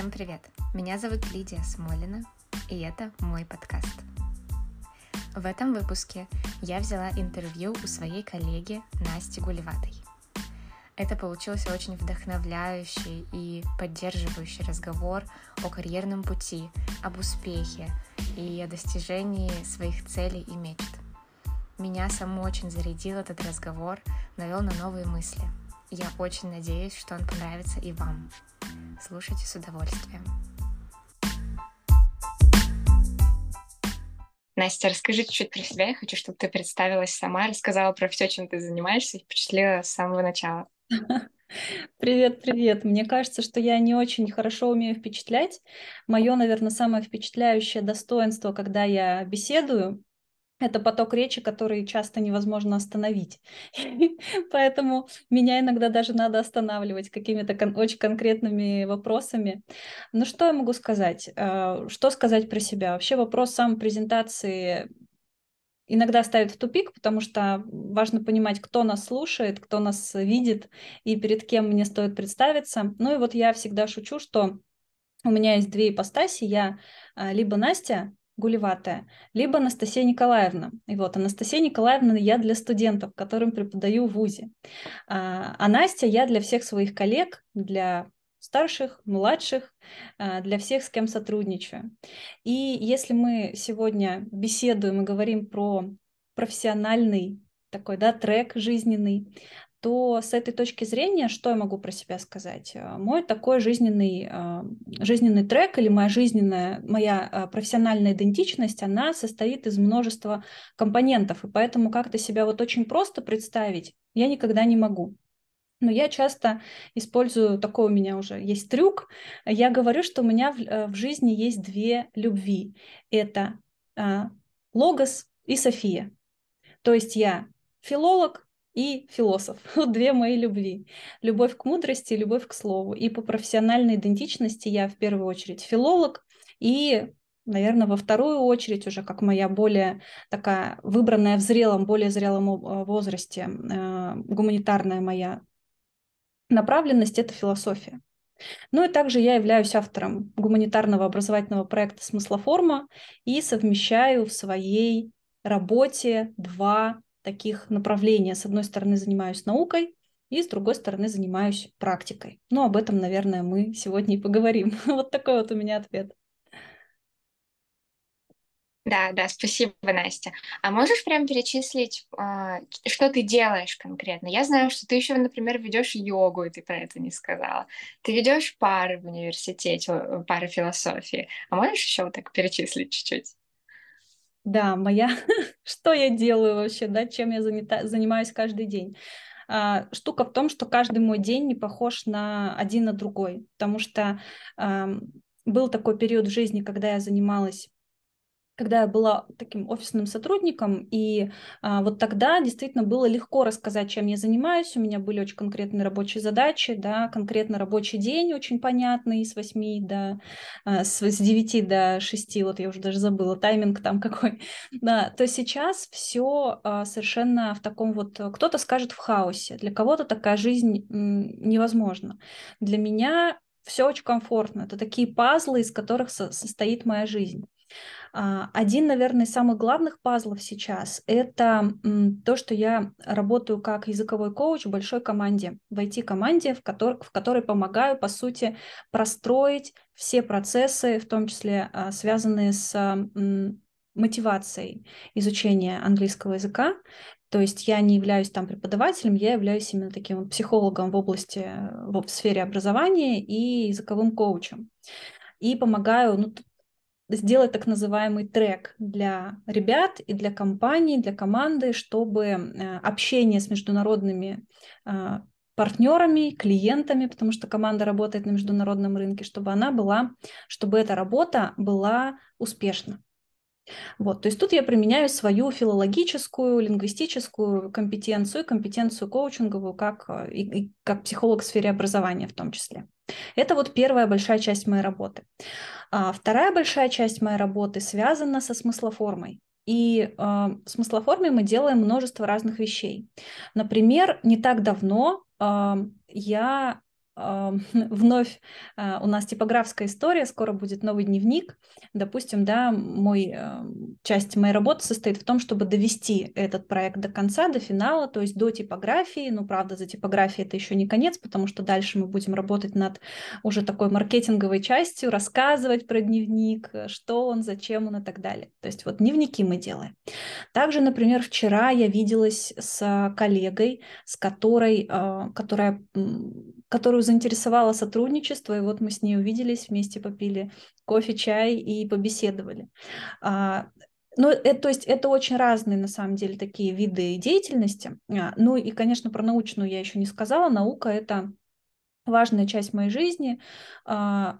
Всем привет! Меня зовут Лидия Смолина, и это мой подкаст. В этом выпуске я взяла интервью у своей коллеги Насти Гулеватой. Это получился очень вдохновляющий и поддерживающий разговор о карьерном пути, об успехе и о достижении своих целей и мечт. Меня саму очень зарядил этот разговор, навел на новые мысли. Я очень надеюсь, что он понравится и вам. Слушайте с удовольствием. Настя, расскажи чуть-чуть про себя. Я хочу, чтобы ты представилась сама, рассказала про все, чем ты занимаешься, и впечатлила с самого начала. Привет, привет. Мне кажется, что я не очень хорошо умею впечатлять. Мое, наверное, самое впечатляющее достоинство, когда я беседую, это поток речи, который часто невозможно остановить. Поэтому меня иногда даже надо останавливать какими-то кон- очень конкретными вопросами. Ну что я могу сказать? Э, что сказать про себя? Вообще вопрос самопрезентации иногда ставит в тупик, потому что важно понимать, кто нас слушает, кто нас видит и перед кем мне стоит представиться. Ну и вот я всегда шучу, что у меня есть две ипостаси. Я э, либо Настя, Гулеватая, либо Анастасия Николаевна. И вот Анастасия Николаевна я для студентов, которым преподаю в ВУЗе. А, а Настя я для всех своих коллег, для старших, младших, а, для всех, с кем сотрудничаю. И если мы сегодня беседуем и говорим про профессиональный такой да, трек жизненный, то с этой точки зрения, что я могу про себя сказать? Э, мой такой жизненный, э, жизненный трек или моя жизненная, моя э, профессиональная идентичность, она состоит из множества компонентов, и поэтому как-то себя вот очень просто представить я никогда не могу. Но я часто использую, такой у меня уже есть трюк, я говорю, что у меня в, в жизни есть две любви. Это Логос и София. То есть я филолог, и философ. Вот две мои любви. Любовь к мудрости любовь к слову. И по профессиональной идентичности я в первую очередь филолог и наверное, во вторую очередь, уже как моя более такая выбранная в зрелом, более зрелом э, возрасте, э, гуманитарная моя направленность – это философия. Ну и также я являюсь автором гуманитарного образовательного проекта «Смыслоформа» и совмещаю в своей работе два таких направления. С одной стороны, занимаюсь наукой, и с другой стороны, занимаюсь практикой. Ну, об этом, наверное, мы сегодня и поговорим. Вот такой вот у меня ответ. Да, да, спасибо, Настя. А можешь прям перечислить, а, что ты делаешь конкретно? Я знаю, что ты еще, например, ведешь йогу, и ты про это не сказала. Ты ведешь пары в университете, э, пары философии. А можешь еще вот так перечислить чуть-чуть? Да, моя, что я делаю вообще, да, чем я занята, занимаюсь каждый день. А, штука в том, что каждый мой день не похож на один на другой, потому что был такой период в жизни, когда я занималась когда я была таким офисным сотрудником, и а, вот тогда действительно было легко рассказать, чем я занимаюсь. У меня были очень конкретные рабочие задачи, да, конкретно рабочий день очень понятный с 8 до а, с, с 9 до 6, вот я уже даже забыла тайминг там какой. Да, то сейчас все а, совершенно в таком вот, кто-то скажет в хаосе, для кого-то такая жизнь м, невозможна. Для меня все очень комфортно. Это такие пазлы, из которых со- состоит моя жизнь. А, один, наверное, из самых главных пазлов сейчас – это то, что я работаю как языковой коуч в большой команде, в IT-команде, в которой, в которой помогаю, по сути, простроить все процессы, в том числе а, связанные с мотивацией изучения английского языка. То есть я не являюсь там преподавателем, я являюсь именно таким психологом в области, в сфере образования и языковым коучем. И помогаю, ну, сделать так называемый трек для ребят и для компаний, для команды, чтобы э, общение с международными а, партнерами, клиентами, потому что команда работает на международном рынке, чтобы она была, чтобы эта работа была успешна. Вот, то есть тут я применяю свою филологическую, лингвистическую компетенцию, компетенцию коучинговую, как, э, и, и как психолог в сфере образования в том числе. Это вот первая большая часть моей работы. А вторая большая часть моей работы связана со смыслоформой. И э, смыслоформе мы делаем множество разных вещей. Например, не так давно э, я вновь у нас типографская история, скоро будет новый дневник. Допустим, да, мой, часть моей работы состоит в том, чтобы довести этот проект до конца, до финала, то есть до типографии. Ну, правда, за типографией это еще не конец, потому что дальше мы будем работать над уже такой маркетинговой частью, рассказывать про дневник, что он, зачем он и так далее. То есть вот дневники мы делаем. Также, например, вчера я виделась с коллегой, с которой, которая, которую заинтересовало сотрудничество, и вот мы с ней увиделись, вместе попили кофе, чай и побеседовали. А, ну, это, то есть это очень разные, на самом деле, такие виды деятельности. А, ну и, конечно, про научную я еще не сказала. Наука — это важная часть моей жизни, а,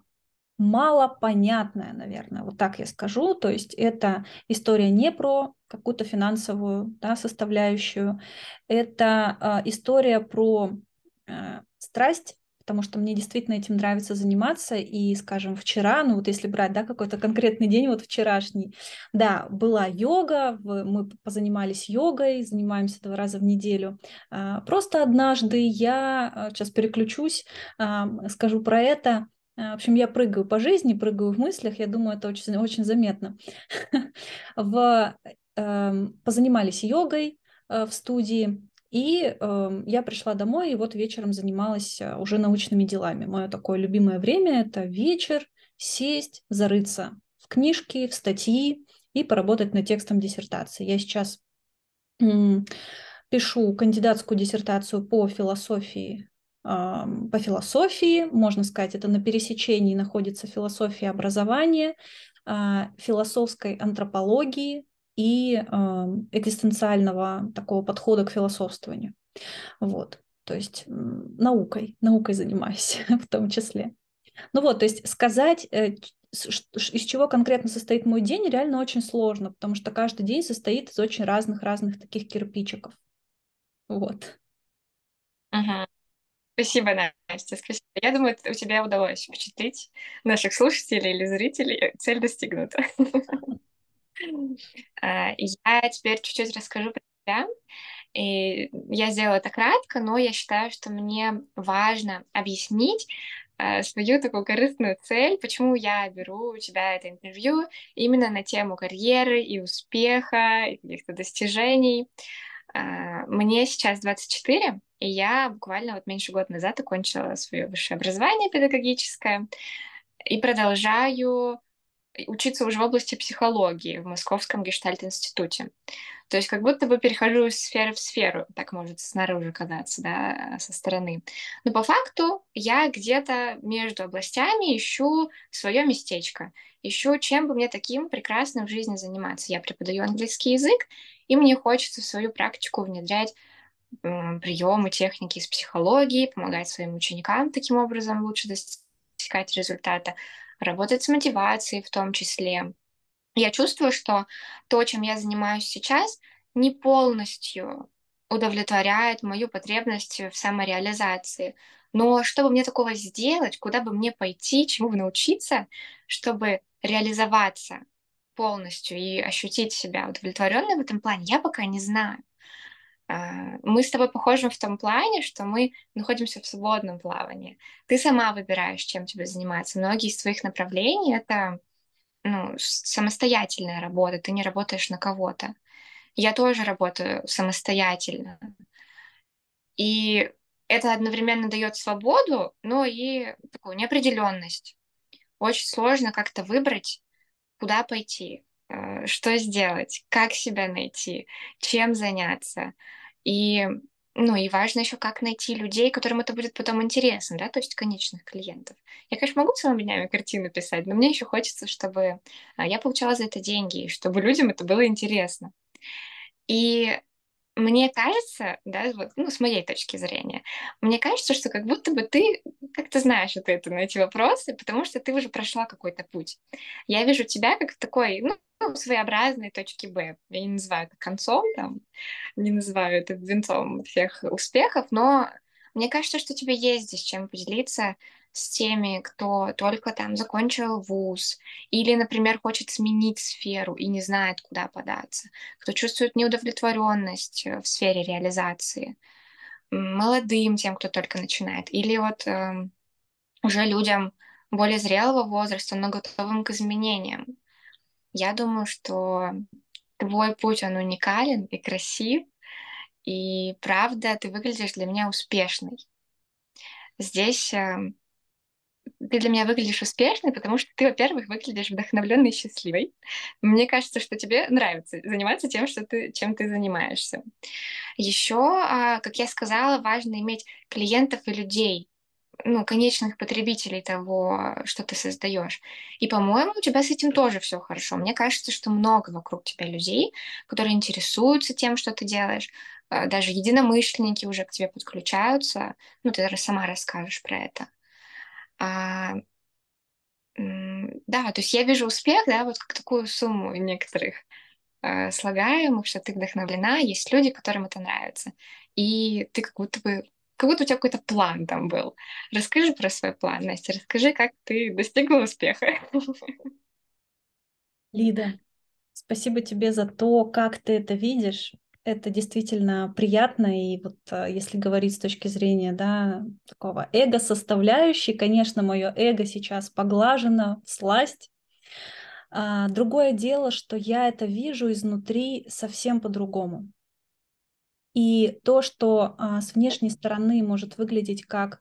малопонятная, наверное, вот так я скажу. То есть это история не про какую-то финансовую да, составляющую, это история про страсть, потому что мне действительно этим нравится заниматься. И, скажем, вчера, ну вот если брать, да, какой-то конкретный день, вот вчерашний, да, была йога, мы позанимались йогой, занимаемся два раза в неделю. А, просто однажды я, сейчас а, переключусь, а, скажу про это, в общем, я прыгаю по жизни, прыгаю в мыслях, я думаю, это очень, очень заметно. в, эм, позанимались йогой э, в студии, и э, я пришла домой, и вот вечером занималась э, уже научными делами. Мое такое любимое время – это вечер, сесть, зарыться в книжки, в статьи и поработать над текстом диссертации. Я сейчас пишу кандидатскую диссертацию по философии по философии, можно сказать, это на пересечении находится философия образования, а, философской антропологии, и э, экзистенциального такого подхода к философствованию. Вот, то есть наукой, наукой занимаюсь в том числе. Ну вот, то есть сказать, э, из чего конкретно состоит мой день, реально очень сложно, потому что каждый день состоит из очень разных-разных таких кирпичиков. Вот. Ага. Спасибо, Настя, спасибо. Я думаю, у тебя удалось впечатлить наших слушателей или зрителей. Цель достигнута. А, я теперь чуть-чуть расскажу про себя. И я сделала это кратко, но я считаю, что мне важно объяснить а, свою такую корыстную цель, почему я беру у тебя это интервью именно на тему карьеры и успеха, и каких-то достижений. А, мне сейчас 24, и я буквально вот меньше года назад окончила свое высшее образование педагогическое и продолжаю учиться уже в области психологии в Московском гештальт-институте. То есть как будто бы перехожу из сферы в сферу, так может снаружи казаться, да, со стороны. Но по факту я где-то между областями ищу свое местечко, ищу, чем бы мне таким прекрасным в жизни заниматься. Я преподаю английский язык, и мне хочется в свою практику внедрять приемы, техники из психологии, помогать своим ученикам таким образом лучше достигать результата работать с мотивацией в том числе. Я чувствую, что то, чем я занимаюсь сейчас, не полностью удовлетворяет мою потребность в самореализации. Но чтобы мне такого сделать, куда бы мне пойти, чему бы научиться, чтобы реализоваться полностью и ощутить себя удовлетворенной в этом плане, я пока не знаю. А, мы с тобой похожи в том плане, что мы находимся в свободном плавании. Ты сама выбираешь, чем тебе заниматься. Многие из твоих направлений — это ну, самостоятельная работа, ты не работаешь на кого-то. Я тоже работаю самостоятельно. И это одновременно дает свободу, но и такую неопределенность. Очень сложно как-то выбрать, куда пойти, что сделать, как себя найти, чем заняться. И, ну, и важно еще, как найти людей, которым это будет потом интересно, да, то есть конечных клиентов. Я, конечно, могу целыми днями картину писать, но мне еще хочется, чтобы а, я получала за это деньги, и чтобы людям это было интересно. И мне кажется, да, вот, ну, с моей точки зрения, мне кажется, что как будто бы ты как-то знаешь ответы на эти вопросы, потому что ты уже прошла какой-то путь. Я вижу тебя как такой, ну, своеобразной точки Б. Я не называю это концом, там, не называю это венцом всех успехов, но мне кажется, что тебе есть здесь чем поделиться с теми, кто только там закончил вуз или, например, хочет сменить сферу и не знает, куда податься, кто чувствует неудовлетворенность э, в сфере реализации. молодым тем, кто только начинает, или вот э, уже людям более зрелого возраста, но готовым к изменениям. Я думаю, что твой путь, он уникален и красив, и правда, ты выглядишь для меня успешной. Здесь э, ты для меня выглядишь успешной, потому что ты, во-первых, выглядишь вдохновленной и счастливой. Мне кажется, что тебе нравится заниматься тем, что ты, чем ты занимаешься. Еще, а, как я сказала, важно иметь клиентов и людей, ну, конечных потребителей того, что ты создаешь. И, по-моему, у тебя с этим тоже все хорошо. Мне кажется, что много вокруг тебя людей, которые интересуются тем, что ты делаешь. А, даже единомышленники уже к тебе подключаются. Ну, ты сама расскажешь про это. А, да, то есть я вижу успех, да, вот как такую сумму некоторых э, слагаемых, что ты вдохновлена, есть люди, которым это нравится. И ты как будто бы как будто у тебя какой-то план там был. Расскажи про свой план, Настя, расскажи, как ты достигла успеха. Лида, спасибо тебе за то, как ты это видишь это действительно приятно, и вот а, если говорить с точки зрения, да, такого эго-составляющей, конечно, мое эго сейчас поглажено, сласть. А, другое дело, что я это вижу изнутри совсем по-другому. И то, что а, с внешней стороны может выглядеть как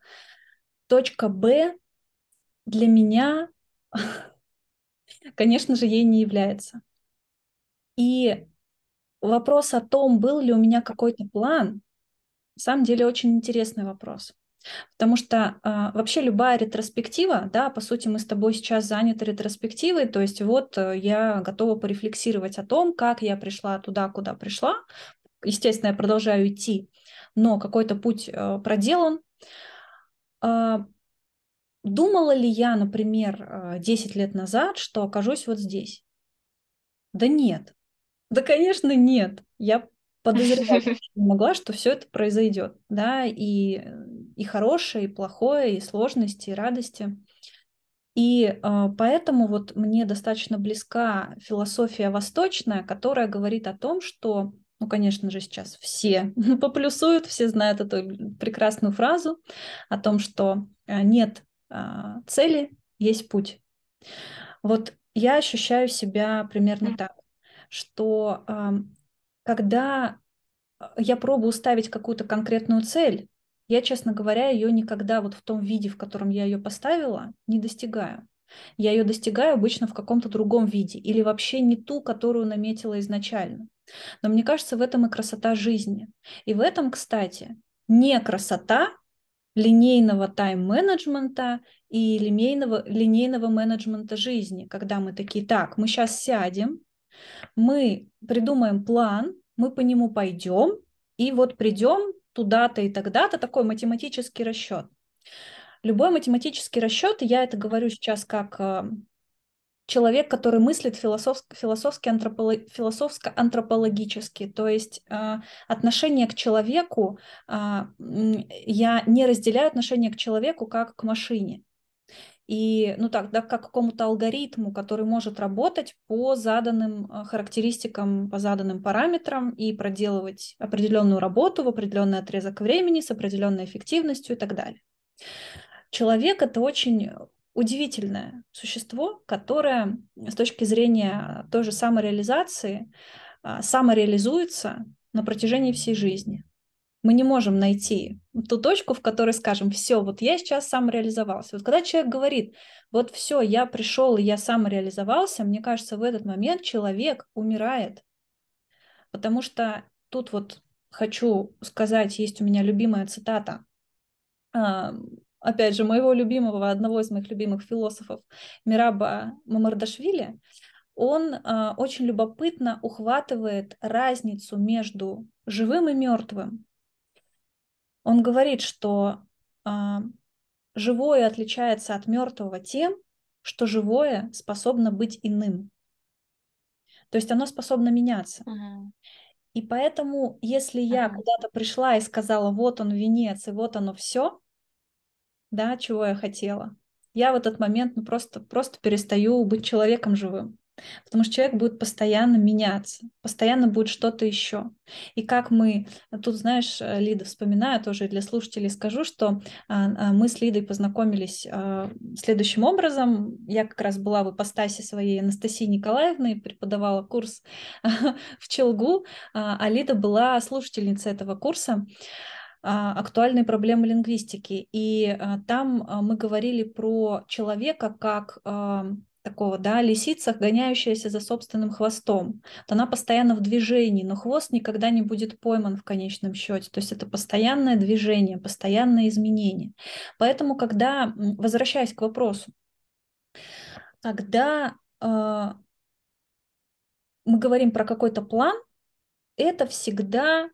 точка Б, для меня, конечно же, ей не является. И вопрос о том, был ли у меня какой-то план, на самом деле очень интересный вопрос. Потому что э, вообще любая ретроспектива, да, по сути, мы с тобой сейчас заняты ретроспективой, то есть вот э, я готова порефлексировать о том, как я пришла туда, куда пришла. Естественно, я продолжаю идти, но какой-то путь э, проделан. Э, думала ли я, например, 10 лет назад, что окажусь вот здесь? Да нет. Да, конечно, нет. Я подозревать не могла, что все это произойдет, да, и, и хорошее, и плохое, и сложности, и радости. И э, поэтому вот мне достаточно близка философия восточная, которая говорит о том, что, ну, конечно же, сейчас все поплюсуют, все знают эту прекрасную фразу о том, что э, нет э, цели, есть путь. Вот я ощущаю себя примерно так что когда а, я пробую ставить какую-то конкретную цель, я, честно говоря, ее никогда вот в том виде, в котором я ее поставила, не достигаю. Я ее достигаю обычно в каком-то другом виде или вообще не ту, которую наметила изначально. Но мне кажется, в этом и красота жизни. И в этом, кстати, не красота линейного тайм-менеджмента и линейного, линейного менеджмента жизни, когда мы такие, так, мы сейчас сядем, мы придумаем план, мы по нему пойдем, и вот придем туда-то и тогда-то, такой математический расчет. Любой математический расчет, я это говорю сейчас как э, человек, который мыслит философски, философски антрополо, философско-антропологически, то есть э, отношение к человеку, э, я не разделяю отношение к человеку как к машине и, ну так, да, как какому-то алгоритму, который может работать по заданным а, характеристикам, по заданным параметрам и проделывать определенную работу в определенный отрезок времени с определенной эффективностью и так далее. Человек — это очень удивительное существо, которое с точки зрения той же самореализации а, самореализуется на протяжении всей жизни мы не можем найти ту точку, в которой скажем, все, вот я сейчас сам реализовался. Вот когда человек говорит, вот все, я пришел и я сам реализовался, мне кажется, в этот момент человек умирает. Потому что тут вот хочу сказать, есть у меня любимая цитата, а, опять же, моего любимого, одного из моих любимых философов, Мираба Мамардашвили, он э, очень любопытно ухватывает разницу между живым и мертвым. Он говорит, что а, живое отличается от мертвого тем, что живое способно быть иным. То есть оно способно меняться. Uh-huh. И поэтому, если я uh-huh. куда-то пришла и сказала, вот он венец, и вот оно все, да, чего я хотела, я в этот момент ну, просто, просто перестаю быть человеком живым. Потому что человек будет постоянно меняться, постоянно будет что-то еще. И как мы, тут, знаешь, э, Лида, вспоминаю тоже для слушателей, скажу, что а, а, мы с Лидой познакомились а, следующим образом. Я как раз была в ипостаси своей Анастасии Николаевны, преподавала курс в Челгу, а Лида была слушательницей этого курса актуальные проблемы лингвистики. И там мы говорили про человека как такого, да, лисица, гоняющаяся за собственным хвостом. Вот она постоянно в движении, но хвост никогда не будет пойман в конечном счете. То есть это постоянное движение, постоянное изменение. Поэтому, когда, возвращаясь к вопросу, когда э, мы говорим про какой-то план, это всегда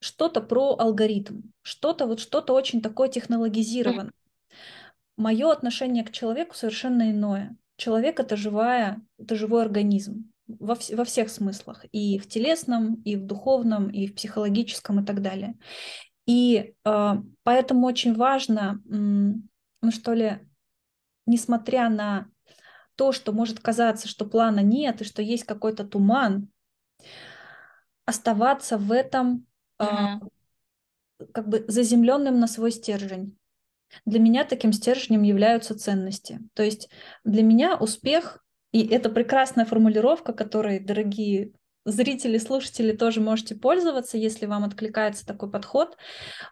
что-то про алгоритм, что-то вот что-то очень такое технологизированное. Мое отношение к человеку совершенно иное человек это живая, это живой организм во, вс- во всех смыслах, и в телесном, и в духовном, и в психологическом, и так далее. И э, поэтому очень важно, ну что ли, несмотря на то, что может казаться, что плана нет, и что есть какой-то туман, оставаться в этом э, uh как бы заземленным на свой стержень. Для меня таким стержнем являются ценности. То есть для меня успех, и это прекрасная формулировка, которой, дорогие зрители, слушатели, тоже можете пользоваться, если вам откликается такой подход.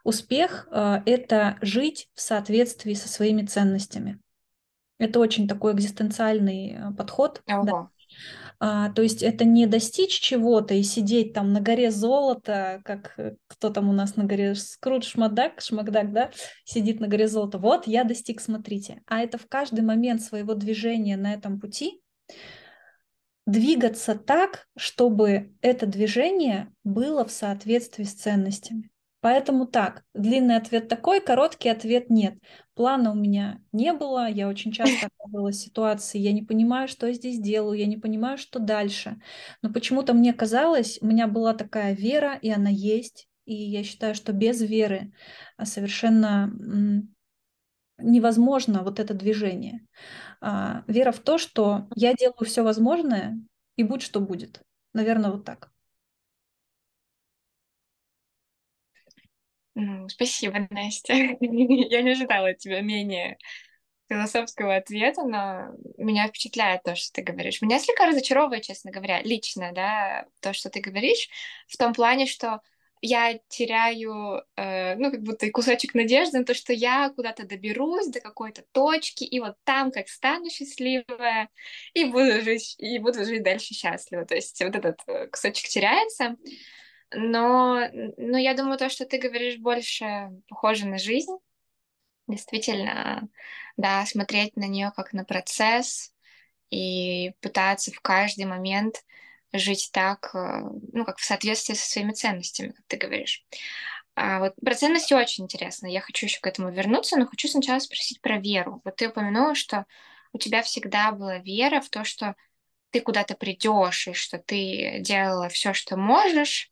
Успех э, — это жить в соответствии со своими ценностями. Это очень такой экзистенциальный э, подход. Ого. Да. А, то есть это не достичь чего-то и сидеть там на горе золота, как э, кто там у нас на горе, Скрудж Шмадак, Шмагдак, да, сидит на горе золота. Вот я достиг, смотрите. А это в каждый момент своего движения на этом пути двигаться так, чтобы это движение было в соответствии с ценностями. Поэтому так, длинный ответ такой, короткий ответ нет. Плана у меня не было, я очень часто оказывалась в ситуации, я не понимаю, что я здесь делаю, я не понимаю, что дальше. Но почему-то мне казалось, у меня была такая вера, и она есть, и я считаю, что без веры а, совершенно невозможно вот это движение. А, вера в то, что я делаю все возможное, и будь что будет. Наверное, вот так. Ну, спасибо, Настя. Я не ожидала от тебя менее философского ответа, но меня впечатляет то, что ты говоришь. Меня слегка разочаровывает, честно говоря, лично, да, то, что ты говоришь, в том плане, что я теряю, э, ну, как будто кусочек надежды на то, что я куда-то доберусь до какой-то точки, и вот там как стану счастливая, и буду жить, и буду жить дальше счастливо. То есть вот этот э, кусочек теряется. Но, но я думаю, то, что ты говоришь, больше похоже на жизнь. Действительно, да, смотреть на нее как на процесс и пытаться в каждый момент жить так, э, ну, как в соответствии со своими ценностями, как ты говоришь. А вот про ценности очень интересно. Я хочу еще к этому вернуться, но хочу сначала спросить про веру. Вот ты упомянула, что у тебя всегда была вера в то, что ты куда-то придешь, и что ты делала все, что можешь,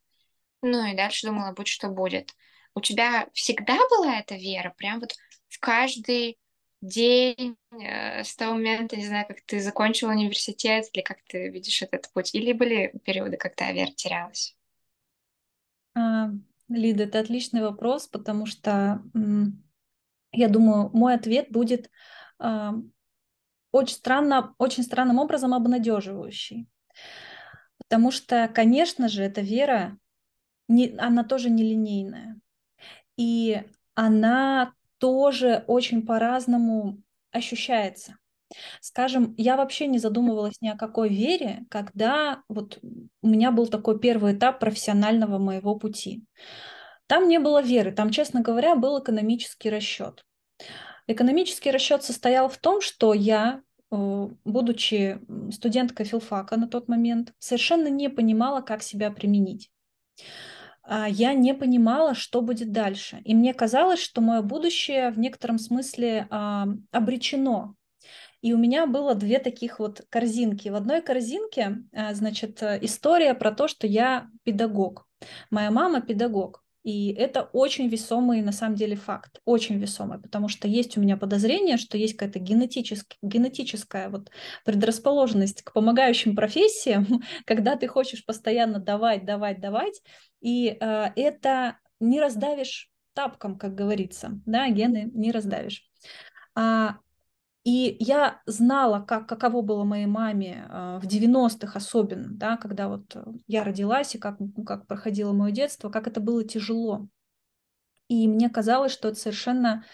ну и дальше думала, будь что будет. У тебя всегда была эта вера? Прям вот в каждый день э, с того момента, не знаю, как ты закончила университет или как ты видишь этот путь? Или были периоды, когда вера терялась? А, Лида, это отличный вопрос, потому что я думаю, мой ответ будет а, очень, странно, очень странным образом обнадеживающий. Потому что, конечно же, эта вера не, она тоже нелинейная. И она тоже очень по-разному ощущается. Скажем, я вообще не задумывалась ни о какой вере, когда вот у меня был такой первый этап профессионального моего пути. Там не было веры, там, честно говоря, был экономический расчет. Экономический расчет состоял в том, что я, э, будучи студенткой филфака на тот момент, совершенно не понимала, как себя применить. А, я не понимала, что будет дальше. И мне казалось, что мое будущее в некотором смысле а, обречено. И у меня было две таких вот корзинки. В одной корзинке, а, значит, история про то, что я педагог. Моя мама педагог. И это очень весомый, на самом деле, факт, очень весомый, потому что есть у меня подозрение, что есть какая-то генетическая, генетическая вот предрасположенность к помогающим профессиям, когда ты хочешь постоянно давать, давать, давать, и э, это не раздавишь тапком, как говорится, да, гены не раздавишь. А, и я знала, как, каково было моей маме э, в 90-х особенно, да, когда вот э, я родилась и как, как проходило мое детство, как это было тяжело. И мне казалось, что это совершенно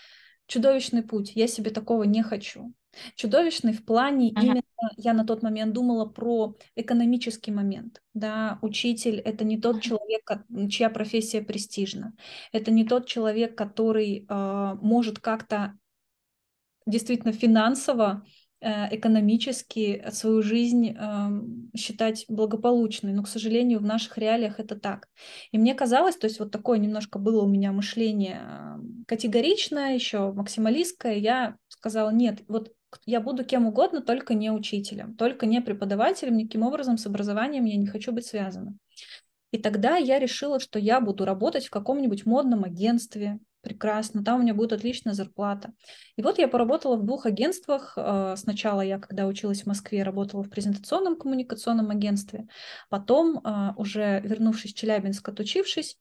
чудовищный путь. Я себе такого не хочу. Чудовищный в плане uh-huh. именно, я на тот момент думала про экономический момент. Да, учитель — это не тот человек, чья профессия престижна. Это не тот человек, который э, может как-то действительно финансово, э, экономически свою жизнь эм, считать благополучной. Но, к сожалению, в наших реалиях это так. И мне казалось, то есть вот такое немножко было у меня мышление эм, категоричное, еще максималистское. Я сказала, нет, вот я буду кем угодно, только не учителем, только не преподавателем, никаким образом с образованием я не хочу быть связана. И тогда я решила, что я буду работать в каком-нибудь модном агентстве, прекрасно, там у меня будет отличная зарплата. И вот я поработала в двух агентствах. Э, сначала я, когда училась в Москве, работала в презентационном коммуникационном агентстве. Потом, э, уже вернувшись в Челябинск, отучившись,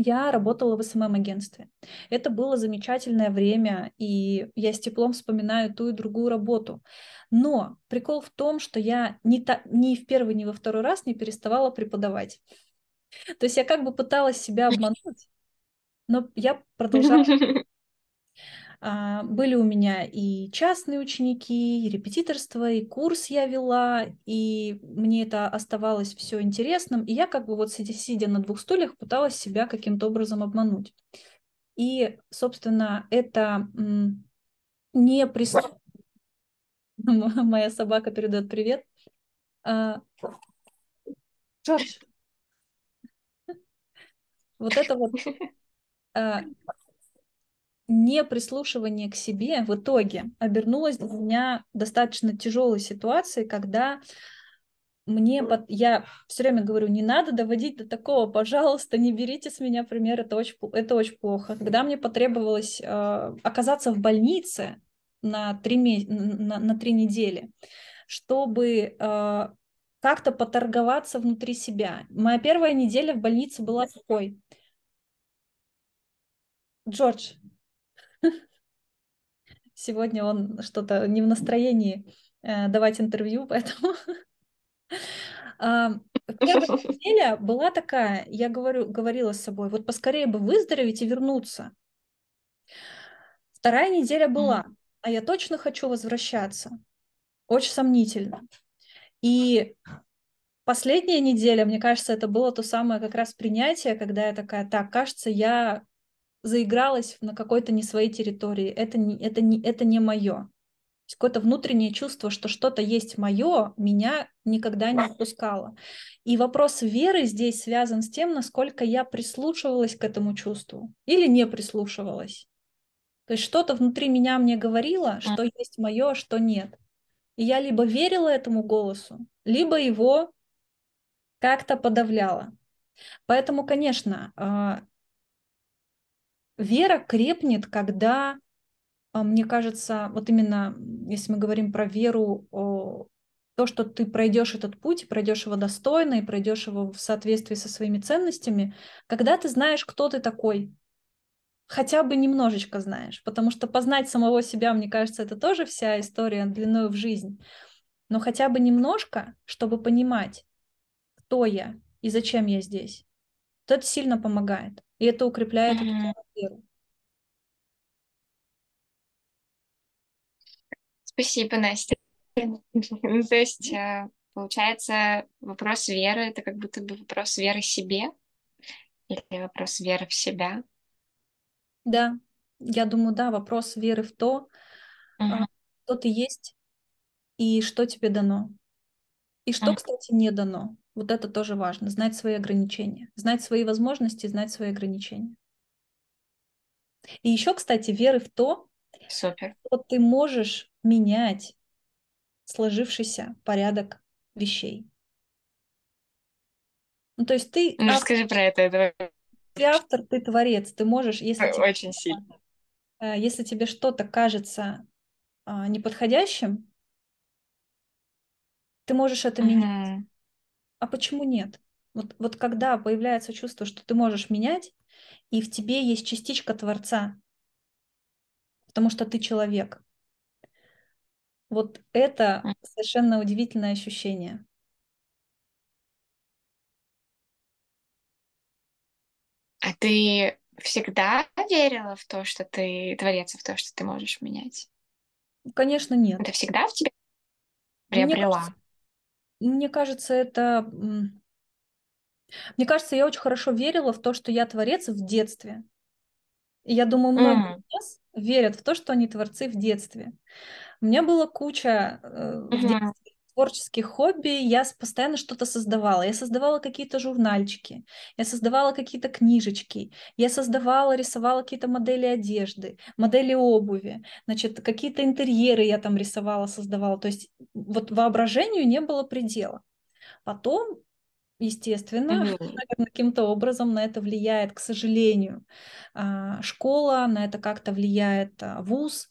я работала в СММ-агентстве. Это было замечательное время, и я с теплом вспоминаю ту и другую работу. Но прикол в том, что я ни, та, ни в первый, ни во второй раз не переставала преподавать. То есть я как бы пыталась себя обмануть, но я продолжала. А, были у меня и частные ученики, и репетиторство, и курс я вела, и мне это оставалось все интересным. И я как бы вот сидя, сидя на двух стульях пыталась себя каким-то образом обмануть. И, собственно, это не присутствие... Моя собака передает привет. А, Джордж. Вот это вот а, не прислушивание к себе в итоге обернулось для меня достаточно тяжелой ситуацией, когда мне под... я все время говорю, не надо доводить до такого, пожалуйста, не берите с меня пример, это очень, это очень плохо. Когда мне потребовалось э, оказаться в больнице на три, ме... на, на три недели, чтобы э, как-то поторговаться внутри себя. Моя первая неделя в больнице была такой. Джордж, Сегодня он что-то не в настроении э, давать интервью, поэтому... Первая неделя была такая, я говорю, говорила с собой, вот поскорее бы выздороветь и вернуться. Вторая неделя была, а я точно хочу возвращаться. Очень сомнительно. И последняя неделя, мне кажется, это было то самое как раз принятие, когда я такая, так, кажется, я заигралась на какой-то не своей территории. Это не, это не, это не мое. Какое-то внутреннее чувство, что что-то есть мое, меня никогда не отпускало. И вопрос веры здесь связан с тем, насколько я прислушивалась к этому чувству или не прислушивалась. То есть что-то внутри меня мне говорило, что есть мое, а что нет. И я либо верила этому голосу, либо его как-то подавляла. Поэтому, конечно, а, Вера крепнет, когда, а, мне кажется, вот именно если мы говорим про веру, то, что ты пройдешь этот путь, пройдешь его достойно и пройдешь его в соответствии со своими ценностями, когда ты знаешь, кто ты такой, хотя бы немножечко знаешь, потому что познать самого себя, мне кажется, это тоже вся история длиной в жизнь, но хотя бы немножко, чтобы понимать, кто я и зачем я здесь, то это сильно помогает. И это укрепляет mm-hmm. веру. Спасибо, Настя. Ну, то есть, э, получается, вопрос веры — это как будто бы вопрос веры себе или вопрос веры в себя? Да, я думаю, да, вопрос веры в то, uh-huh. кто ты есть и что тебе дано. И что, uh-huh. кстати, не дано. Вот это тоже важно, знать свои ограничения, знать свои возможности, знать свои ограничения. И еще, кстати, веры в то, Супер. что ты можешь менять сложившийся порядок вещей. Ну, то есть ты... Ну, расскажи про это. Давай. ты автор, ты творец, ты можешь, если тебе, Очень сильно. Э, если тебе что-то кажется а, неподходящим, ты можешь это Мгм. менять. А почему нет? Вот, вот когда появляется чувство, что ты можешь менять, и в тебе есть частичка Творца, потому что ты человек. Вот это совершенно удивительное ощущение. А ты всегда верила в то, что ты творец, в то, что ты можешь менять? Конечно, нет. Это всегда в тебе Мне приобрела? кажется, мне кажется, это... Мне кажется, я очень хорошо верила в то, что я творец в детстве. И я думаю, многие М. из нас верят в то, что они творцы в детстве. У меня была куча э, в Мгм. детстве творческих хобби, я постоянно что-то создавала. Я создавала какие-то журнальчики, я создавала какие-то книжечки, я создавала, рисовала какие-то модели одежды, модели обуви, значит, какие-то интерьеры я там рисовала, создавала. То есть вот воображению не было предела. Потом, естественно, наверное, каким-то образом на это влияет, к сожалению, а, школа, на это как-то влияет а, вуз.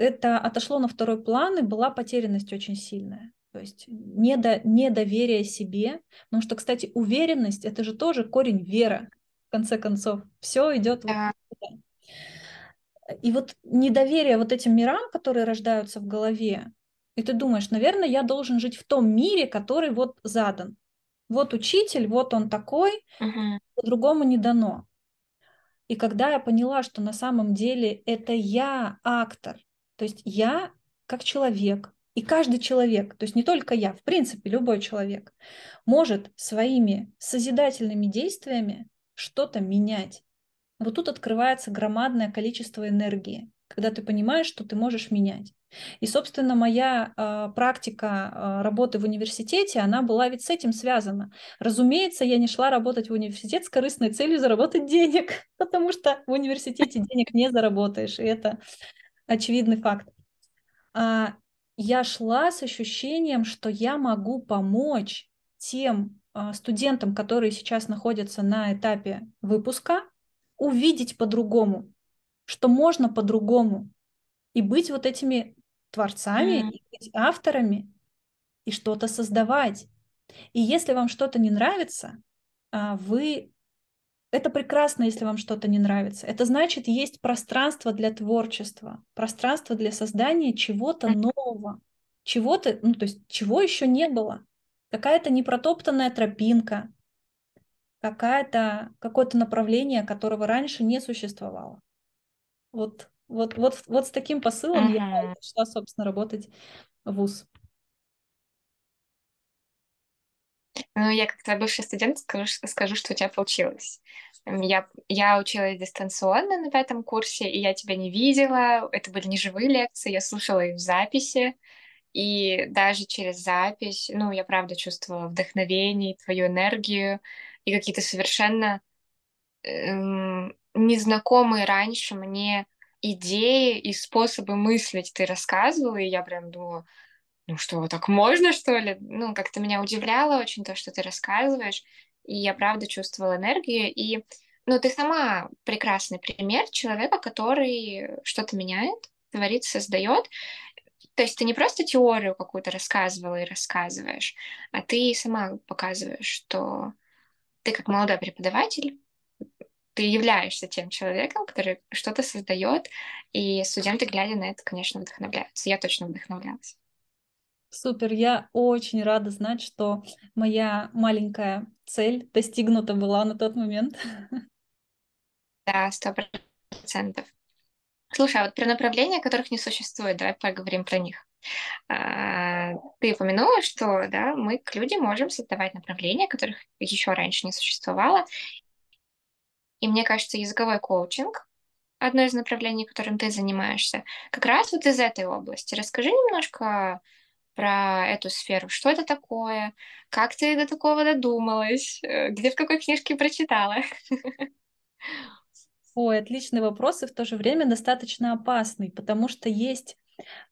Это отошло на второй план, и была потерянность очень сильная. То есть недо, недоверие себе. Потому что, кстати, уверенность – это же тоже корень вера, в конце концов. Все идет вот Да. туда. И вот недоверие вот этим мирам, которые рождаются в голове, и ты думаешь, наверное, я должен жить в том мире, который вот задан. Вот учитель, вот он такой, Мгм. по-другому не дано. И когда я поняла, что на самом деле это я актор, то есть я как человек, и каждый человек, то есть не только я, в принципе, любой человек, может своими созидательными действиями что-то менять. Вот тут открывается громадное количество энергии, когда ты понимаешь, что ты можешь менять. И, собственно, моя э, практика э, работы в университете, она была ведь с этим связана. Разумеется, я не шла работать в университет с корыстной целью заработать денег, потому что в университете денег не заработаешь, и это очевидный факт. А, я шла с ощущением, что я могу помочь тем а, студентам, которые сейчас находятся на этапе выпуска, увидеть по-другому, что можно по-другому, и быть вот этими творцами, М. и быть авторами, и что-то создавать. И если вам что-то не нравится, а, вы... Это прекрасно, если вам что-то не нравится. Это значит, есть пространство для творчества, пространство для создания чего-то нового, чего-то, ну, то есть, чего еще не было. Какая-то непротоптанная тропинка, какая-то, какое-то направление, которого раньше не существовало. Вот, вот, вот, вот с таким посылом я Мгм. пошла, собственно, работать в ВУЗ. Ну, я как твоя бывшая студент скажу, скажу, что у тебя получилось. Я, я училась дистанционно на пятом курсе, и я тебя не видела. Это были не живые лекции, я слушала их в записи. И даже через запись, ну, я правда чувствовала вдохновение, твою энергию и какие-то совершенно эм, незнакомые раньше мне идеи и способы мыслить ты рассказывала, и я прям думала, ну что, так можно, что ли? Ну, как-то меня удивляло очень то, что ты рассказываешь, и я правда чувствовала энергию, и, ну, ты сама прекрасный пример человека, который что-то меняет, творит, создает. То есть ты не просто теорию какую-то рассказывала и рассказываешь, а ты сама показываешь, что ты как молодой преподаватель ты являешься тем человеком, который что-то создает, и студенты, глядя на это, конечно, вдохновляются. Я точно вдохновлялась. Супер, я очень рада знать, что моя маленькая цель достигнута была на тот момент. Да, сто процентов. Слушай, а вот про направления, которых не существует, давай поговорим про них. А, Ты упомянула, что да, мы к людям можем создавать направления, которых еще раньше не существовало. И мне кажется, языковой коучинг одно из направлений, которым ты занимаешься, как раз вот из этой области. Расскажи немножко про эту сферу. Что это такое? Как ты до такого додумалась? Э, Где в какой книжке прочитала? Ой, отличный вопрос и в то же время достаточно опасный, потому что есть,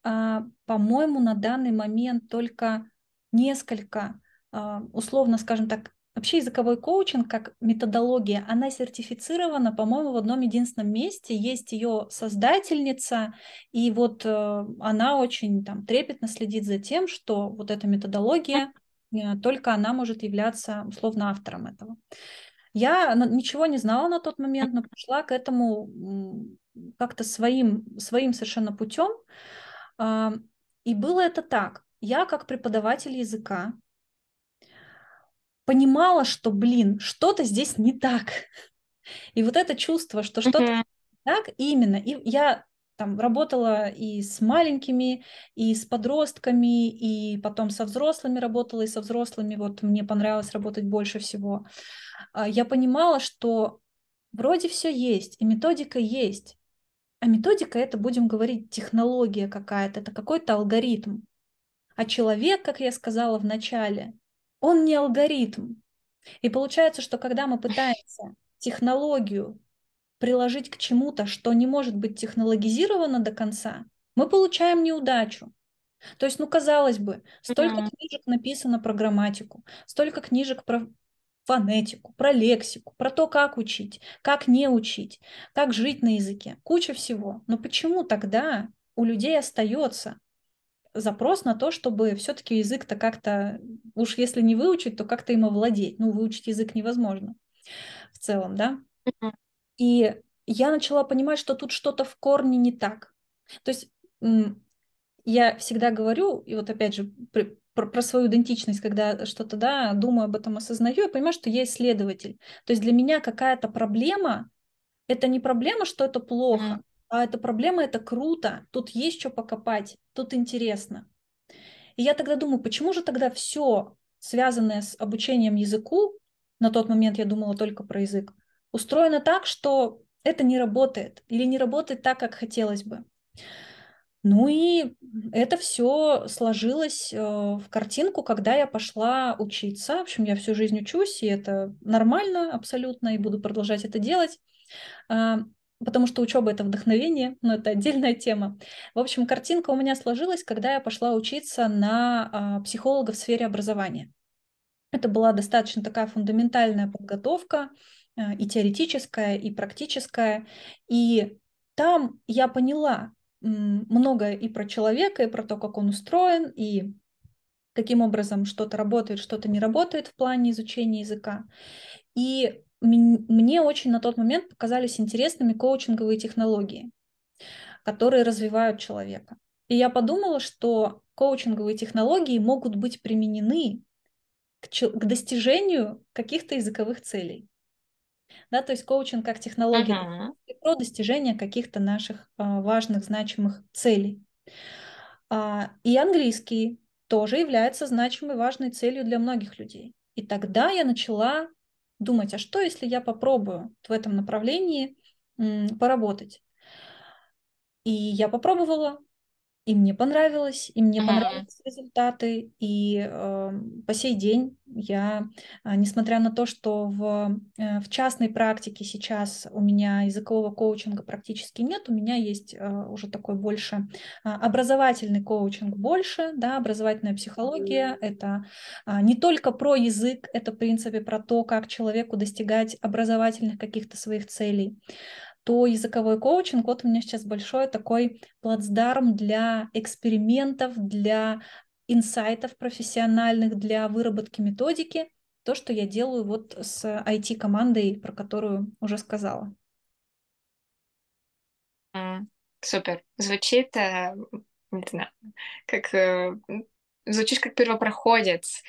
а, по-моему, на данный момент только несколько, а, условно, скажем так, Вообще языковой коучинг как методология, она сертифицирована, по-моему, в одном единственном месте. Есть ее создательница, и вот э, она очень там трепетно следит за тем, что вот эта методология, э, только она может являться условно автором этого. Я ничего не знала на тот момент, но пришла к этому как-то своим, своим совершенно путем. И было это так. Я как преподаватель языка понимала, что, блин, что-то здесь не так. И вот это чувство, что что-то mm-hmm. так, именно. И я там работала и с маленькими, и с подростками, и потом со взрослыми работала, и со взрослыми. Вот мне понравилось работать больше всего. А, я понимала, что вроде все есть, и методика есть. А методика это, будем говорить, технология какая-то, это какой-то алгоритм. А человек, как я сказала в начале, он не алгоритм. И получается, что когда мы пытаемся технологию приложить к чему-то, что не может быть технологизировано до конца, мы получаем неудачу. То есть, ну, казалось бы, столько mm-hmm. книжек написано про грамматику, столько книжек про фонетику, про лексику, про то, как учить, как не учить, как жить на языке, куча всего. Но почему тогда у людей остается запрос на то, чтобы все-таки язык-то как-то, уж если не выучить, то как-то им овладеть. Ну, выучить язык невозможно в целом, да? И я начала понимать, что тут что-то в корне не так. То есть я всегда говорю, и вот опять же про, про свою идентичность, когда что-то, да, думаю об этом, осознаю, я понимаю, что я исследователь. То есть для меня какая-то проблема, это не проблема, что это плохо, а эта проблема, это круто, тут есть что покопать, тут интересно. И я тогда думаю, почему же тогда все, связанное с обучением языку, на тот момент я думала только про язык, устроено так, что это не работает или не работает так, как хотелось бы. Ну и это все сложилось э, в картинку, когда я пошла учиться. В общем, я всю жизнь учусь, и это нормально абсолютно, и буду продолжать это делать. Потому что учеба это вдохновение, но это отдельная тема. В общем, картинка у меня сложилась, когда я пошла учиться на а, психолога в сфере образования. Это была достаточно такая фундаментальная подготовка, а, и теоретическая, и практическая. И там я поняла многое и про человека, и про то, как он устроен, и каким образом что-то работает, что-то не работает в плане изучения языка. И мне очень на тот момент показались интересными коучинговые технологии, которые развивают человека. И я подумала, что коучинговые технологии могут быть применены к, к достижению каких-то языковых целей. Да, то есть коучинг как технология uh-huh. про достижение каких-то наших а, важных, значимых целей. А, и английский тоже является значимой, важной целью для многих людей. И тогда я начала думать, а что, если я попробую в этом направлении поработать? И я попробовала, и мне понравилось, и мне mm-hmm. понравились результаты, и э, по сей день я, э, несмотря на то, что в, э, в частной практике сейчас у меня языкового коучинга практически нет, у меня есть э, уже такой больше э, образовательный коучинг больше, да, образовательная психология, mm-hmm. это э, не только про язык, это в принципе про то, как человеку достигать образовательных каких-то своих целей то языковой коучинг, вот у меня сейчас большой такой плацдарм для экспериментов, для инсайтов профессиональных, для выработки методики, то, что я делаю вот с IT-командой, про которую уже сказала. Супер. Звучит, э, не знаю, как э, звучишь как первопроходец,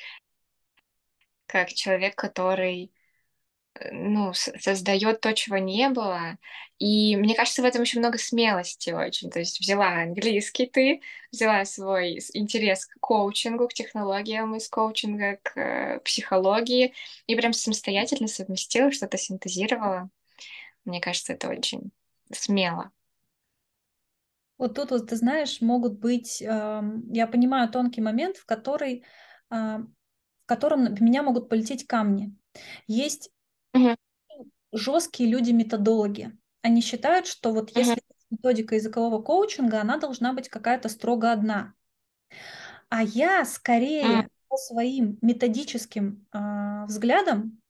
как человек, который ну, создает то, чего не было. И мне кажется, в этом еще много смелости очень. То есть взяла английский ты, взяла свой интерес к коучингу, к технологиям из коучинга, к э, психологии, и прям самостоятельно совместила, что-то синтезировала. Мне кажется, это очень смело. Вот тут вот, ты знаешь, могут быть, э, я понимаю тонкий момент, в который, э, в котором меня могут полететь камни. Есть Угу. Жесткие люди-методологи. Они считают, что вот если угу. методика языкового коучинга, она должна быть какая-то строго одна. А я скорее по своим методическим э, взглядам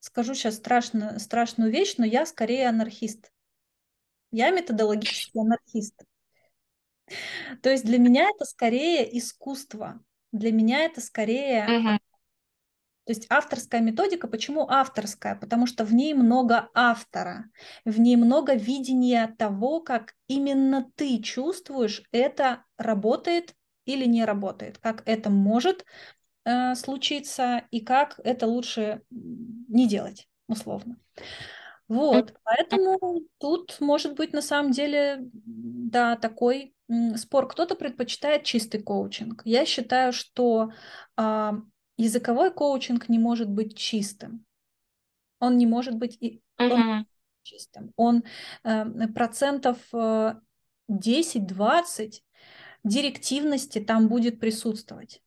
скажу сейчас страшно, страшную вещь, но я скорее анархист. Я методологический анархист. То есть для меня это скорее искусство. Для меня это скорее... Мгм. То есть авторская методика, почему авторская? Потому что в ней много автора, в ней много видения того, как именно ты чувствуешь, это работает или не работает, как это может э, случиться и как это лучше не делать, условно. Вот, поэтому тут может быть на самом деле, да, такой спор. Кто-то предпочитает чистый коучинг. Я считаю, что а, языковой коучинг не может быть чистым. Он не может быть и он Мгм. чистым. Он э, процентов э, 10-20 директивности там будет присутствовать.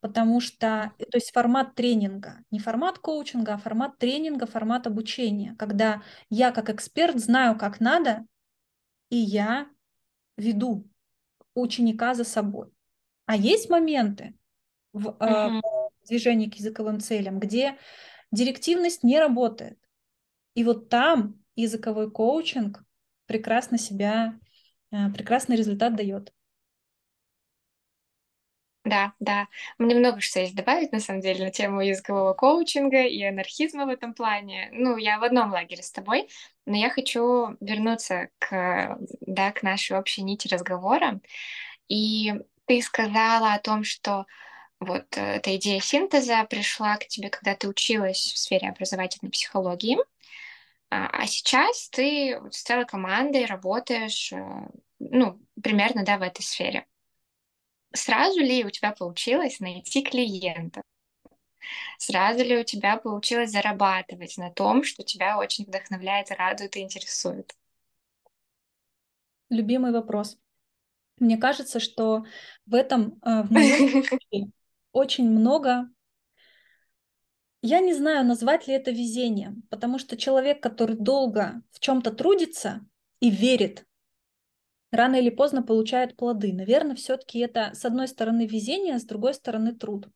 Потому что, э, то есть формат тренинга, не формат коучинга, а формат тренинга, формат обучения, когда я как эксперт знаю, как надо, и я веду ученика за собой. А есть моменты в э, Мгм. движении к языковым целям, где директивность не работает. И вот там языковой коучинг прекрасно себя, э, прекрасный результат дает. Да, да. Мне много что есть добавить, на самом деле, на тему языкового коучинга и анархизма в этом плане. Ну, я в одном лагере с тобой, но я хочу вернуться к, да, к нашей общей нити разговора. И ты сказала о том, что вот э, эта идея синтеза пришла к тебе, когда ты училась в сфере образовательной психологии, а а сейчас ты вот с целой командой работаешь, э, ну, примерно, да, в этой сфере. Сразу ли у тебя получилось найти клиента? Сразу ли у тебя получилось зарабатывать на том, что тебя очень вдохновляет, радует и интересует? Любимый вопрос. Мне кажется, что в этом, э, в моем случае, очень много Я не знаю, назвать ли это везением, потому что человек, который долго в чем-то трудится и верит, рано или поздно получает плоды. Наверное, все-таки это с одной стороны везение, а с другой стороны труд.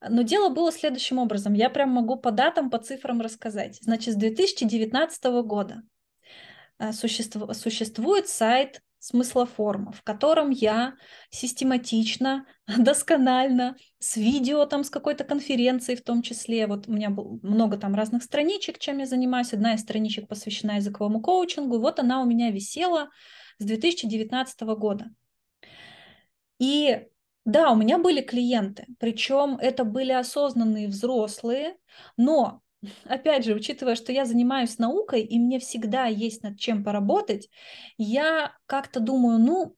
Но дело было следующим образом. Я прям могу по датам, по цифрам рассказать. Значит, с 2019 года существу- существует сайт смыслоформа, в котором я систематично, досконально, с видео там, с какой-то конференции в том числе. Вот у меня много там разных страничек, чем я занимаюсь. Одна из страничек посвящена языковому коучингу. Вот она у меня висела с 2019 года. И да, у меня были клиенты, причем это были осознанные взрослые, но опять же, учитывая, что я занимаюсь наукой, и мне всегда есть над чем поработать, я как-то думаю, ну,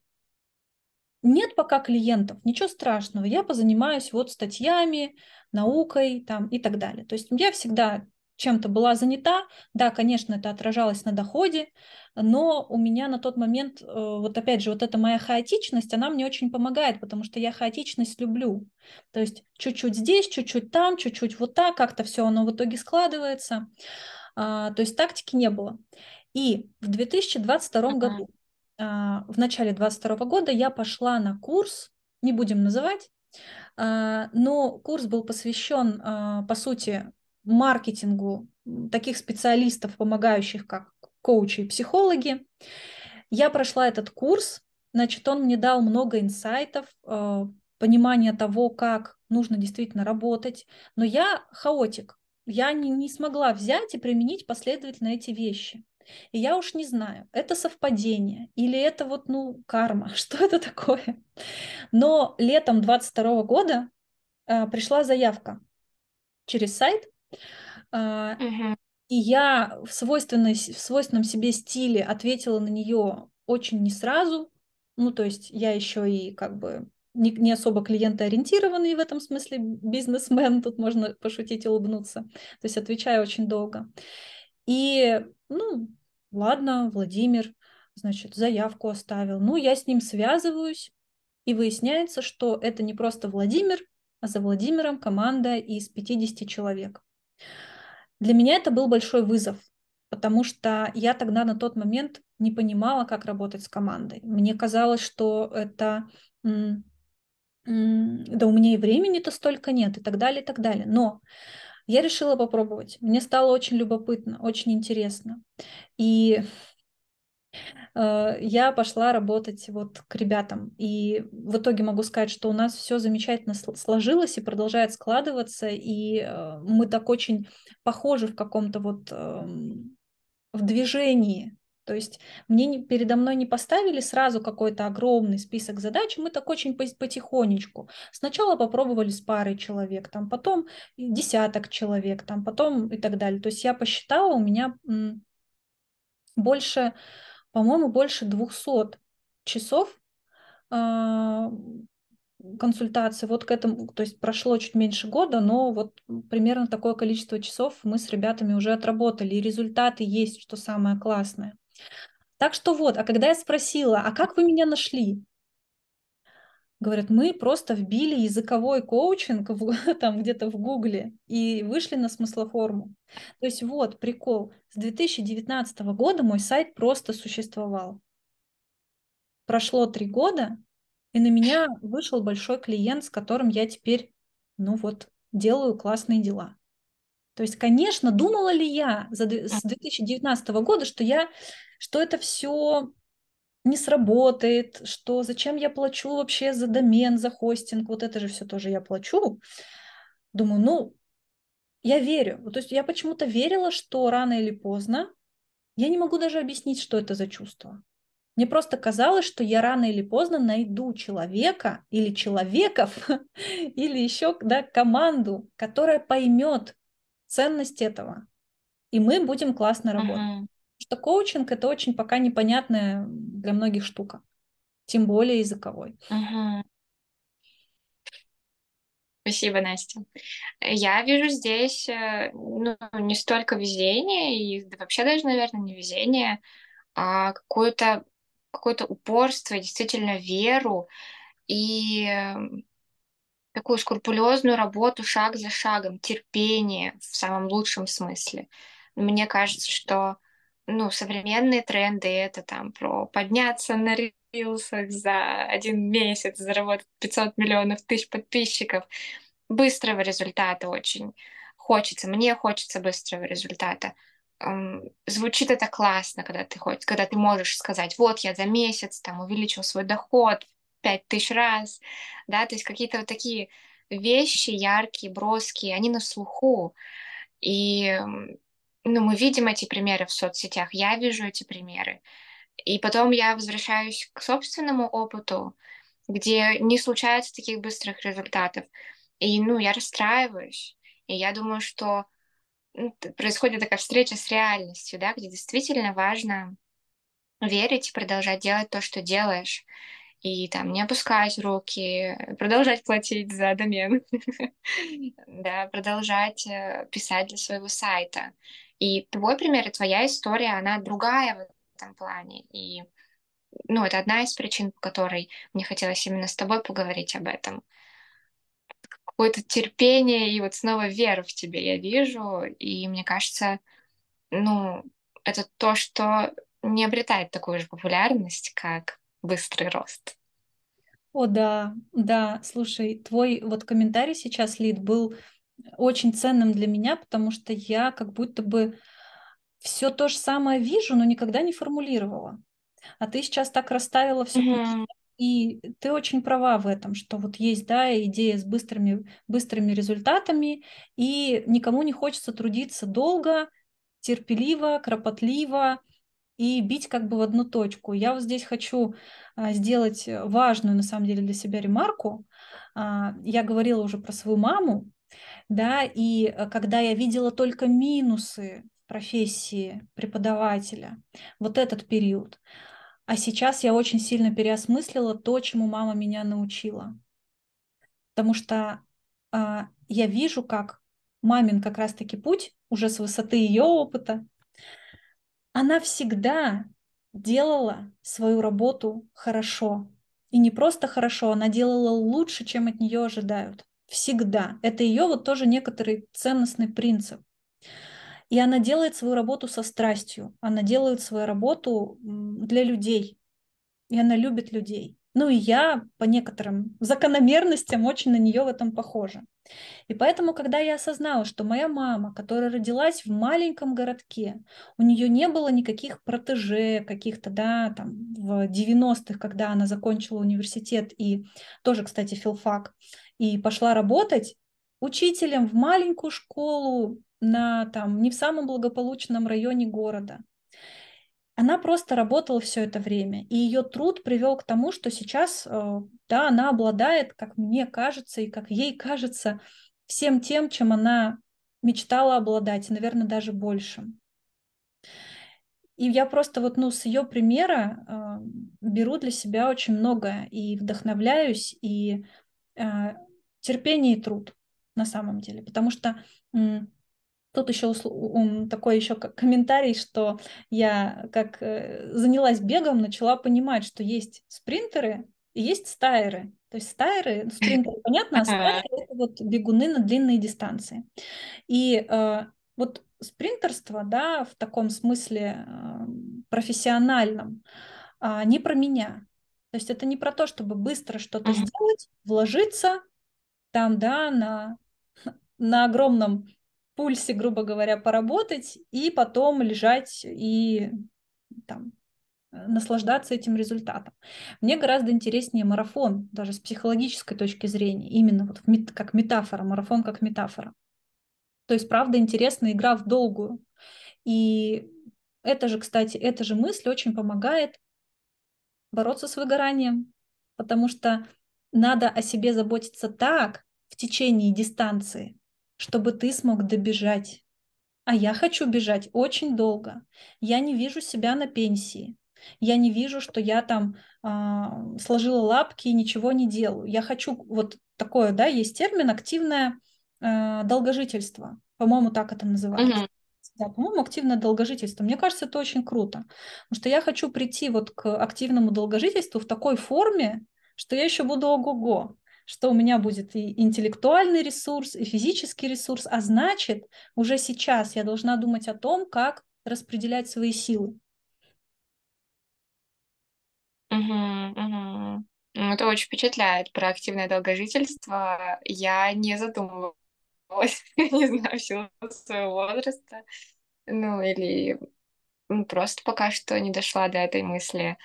нет пока клиентов, ничего страшного, я позанимаюсь вот статьями, наукой там и так далее. То есть я всегда чем-то была занята, да, конечно, это отражалось на доходе, но у меня на тот момент, э, вот опять же, вот эта моя хаотичность, она мне очень помогает, потому что я хаотичность люблю. То есть чуть-чуть здесь, чуть-чуть там, чуть-чуть вот так, как-то все оно в итоге складывается. А, то есть тактики не было. И в 2022 Мгм. году а, в начале 22 года я пошла на курс, не будем называть, а, но курс был посвящен, по сути, маркетингу таких специалистов, помогающих как коучи и психологи. Я прошла этот курс, значит, он мне дал много инсайтов, понимания того, как нужно действительно работать, но я хаотик, я не, не смогла взять и применить последовательно эти вещи. И я уж не знаю, это совпадение или это вот, ну, карма, что это такое. Но летом 22 года а, пришла заявка через сайт, а, и я в, свойственной, в свойственном себе стиле ответила на нее очень не сразу. Ну, то есть я еще и как бы не, не особо клиентоориентированный в этом смысле бизнесмен, тут можно пошутить и улыбнуться. То есть отвечаю очень долго. И, ну, ладно, Владимир, значит, заявку оставил. Ну, я с ним связываюсь, и выясняется, что это не просто Владимир, а за Владимиром команда из 50 человек. Для меня это был большой вызов, потому что я тогда на тот момент не понимала, как работать с командой. Мне казалось, что это да у меня и времени-то столько нет, и так далее, и так далее. Но я решила попробовать. Мне стало очень любопытно, очень интересно. И я пошла работать вот к ребятам. И в итоге могу сказать, что у нас все замечательно сложилось и продолжает складываться. И э, мы так очень похожи в каком-то вот э, в движении то есть мне не, передо мной не поставили сразу какой-то огромный список задач, мы так очень потихонечку. Сначала попробовали с парой человек, там, потом десяток человек, там, потом и так далее. То есть я посчитала, у меня больше, по-моему, больше 200 часов э, консультации вот к этому, то есть прошло чуть меньше года, но вот примерно такое количество часов мы с ребятами уже отработали, и результаты есть, что самое классное. Так что вот, а когда я спросила, а как вы меня нашли? Говорят, мы просто вбили языковой коучинг в, там где-то в Гугле и вышли на смыслоформу. То есть вот прикол. С 2019 года мой сайт просто существовал. Прошло три года, и на меня вышел большой клиент, с которым я теперь, ну вот, делаю классные дела. То есть, конечно, думала ли я с 2019 года, что я, что это все не сработает, что зачем я плачу вообще за домен, за хостинг, вот это же все тоже я плачу. Думаю, ну, я верю. То есть я почему-то верила, что рано или поздно, я не могу даже объяснить, что это за чувство. Мне просто казалось, что я рано или поздно найду человека или человеков, или еще да, команду, которая поймет, ценность этого. И мы будем классно работать. Uh-huh. Что коучинг это очень пока непонятная для многих штука, тем более языковой. Uh-huh. Спасибо, Настя. Я вижу здесь э, ну, не столько везение, и вообще даже, наверное, не везение, а какое-то какое-то упорство, действительно веру и эм, такую скрупулезную работу шаг за шагом, терпение в самом лучшем смысле. Мне кажется, что ну, современные тренды это там про подняться на рилсах за один месяц, заработать 500 миллионов тысяч подписчиков. Быстрого результата очень хочется. Мне хочется быстрого результата. Звучит это классно, когда ты, хоть, когда ты можешь сказать, вот я за месяц там увеличил свой доход пять тысяч раз, да, то есть какие-то вот такие вещи яркие, броские, они на слуху. И ну, мы видим эти примеры в соцсетях, я вижу эти примеры. И потом я возвращаюсь к собственному опыту, где не случается таких быстрых результатов. И, ну, я расстраиваюсь. И я думаю, что происходит такая встреча с реальностью, да, где действительно важно верить и продолжать делать то, что делаешь и там не опускать руки, продолжать платить за домен, да, продолжать э, писать для своего сайта. И твой пример и твоя история, она другая в этом плане. И ну, это одна из причин, по которой мне хотелось именно с тобой поговорить об этом. Какое-то терпение и вот снова веру в тебе я вижу. И мне кажется, ну, это то, что не обретает такую же популярность, как быстрый рост. О, да, да, слушай, твой вот комментарий сейчас, Лид, был очень ценным для меня, потому что я как будто бы все то же самое вижу, но никогда не формулировала. А ты сейчас так расставила все mm-hmm. и ты очень права в этом, что вот есть, да, идея с быстрыми, быстрыми результатами, и никому не хочется трудиться долго, терпеливо, кропотливо, и бить как бы в одну точку. Я вот здесь хочу а, сделать важную на самом деле для себя ремарку. А, я говорила уже про свою маму, да, и э, когда я видела только минусы профессии преподавателя, вот этот период, а сейчас я очень сильно переосмыслила то, чему мама меня научила. Потому что а, я вижу, как мамин как раз-таки путь уже с высоты ее опыта, она всегда делала свою работу хорошо. И не просто хорошо, она делала лучше, чем от нее ожидают. Всегда. Это ее вот тоже некоторый ценностный принцип. И она делает свою работу со страстью. Она делает свою работу для людей. И она любит людей. Ну и я по некоторым закономерностям очень на нее в этом похожа. И поэтому, когда я осознала, что моя мама, которая родилась в маленьком городке, у нее не было никаких протеже каких-то, да, там, в 90-х, когда она закончила университет и тоже, кстати, филфак, и пошла работать учителем в маленькую школу на, там, не в самом благополучном районе города. Она просто работала все это время, и ее труд привел к тому, что сейчас, э, да, она обладает, как мне кажется, и как ей кажется, всем тем, чем она мечтала обладать, наверное, даже больше. И я просто вот, ну, с ее примера э, беру для себя очень многое и вдохновляюсь, и э, терпение и труд на самом деле. Потому что тут еще такой еще комментарий, что я как э, занялась бегом, начала понимать, что есть спринтеры и есть стайеры. То есть стайеры, ну, спринтеры, понятно, а стайеры — это вот бегуны на длинные дистанции. И э, вот спринтерство, да, в таком смысле э, профессиональном, э, не про меня. То есть это не про то, чтобы быстро что-то сделать, вложиться там, да, на, на огромном пульсе, грубо говоря, поработать и потом лежать и там Э, наслаждаться этим результатом. Мне гораздо интереснее марафон, даже с психологической точки зрения, именно вот как метафора, марафон как метафора. То есть, правда, интересная игра в долгую. И это же, кстати, эта же мысль очень помогает бороться с выгоранием, потому что надо о себе заботиться так в течение дистанции, чтобы ты смог добежать. А я хочу бежать очень долго. Я не вижу себя на пенсии. Я не вижу, что я там э, сложила лапки и ничего не делаю. Я хочу вот такое, да, есть термин активное э, долгожительство. По-моему, так это называется. Mm-hmm. Да, по-моему, активное долгожительство. Мне кажется, это очень круто. Потому что я хочу прийти вот к активному долгожительству в такой форме, что я еще буду ого-го что у меня будет и интеллектуальный ресурс, и физический ресурс, а значит, уже сейчас я должна думать о том, как распределять свои силы. Мгм. Ну, это очень впечатляет про активное долгожительство. Я не задумывалась, не знаю, в силу своего возраста. Ну, или просто пока что не дошла до этой мысли.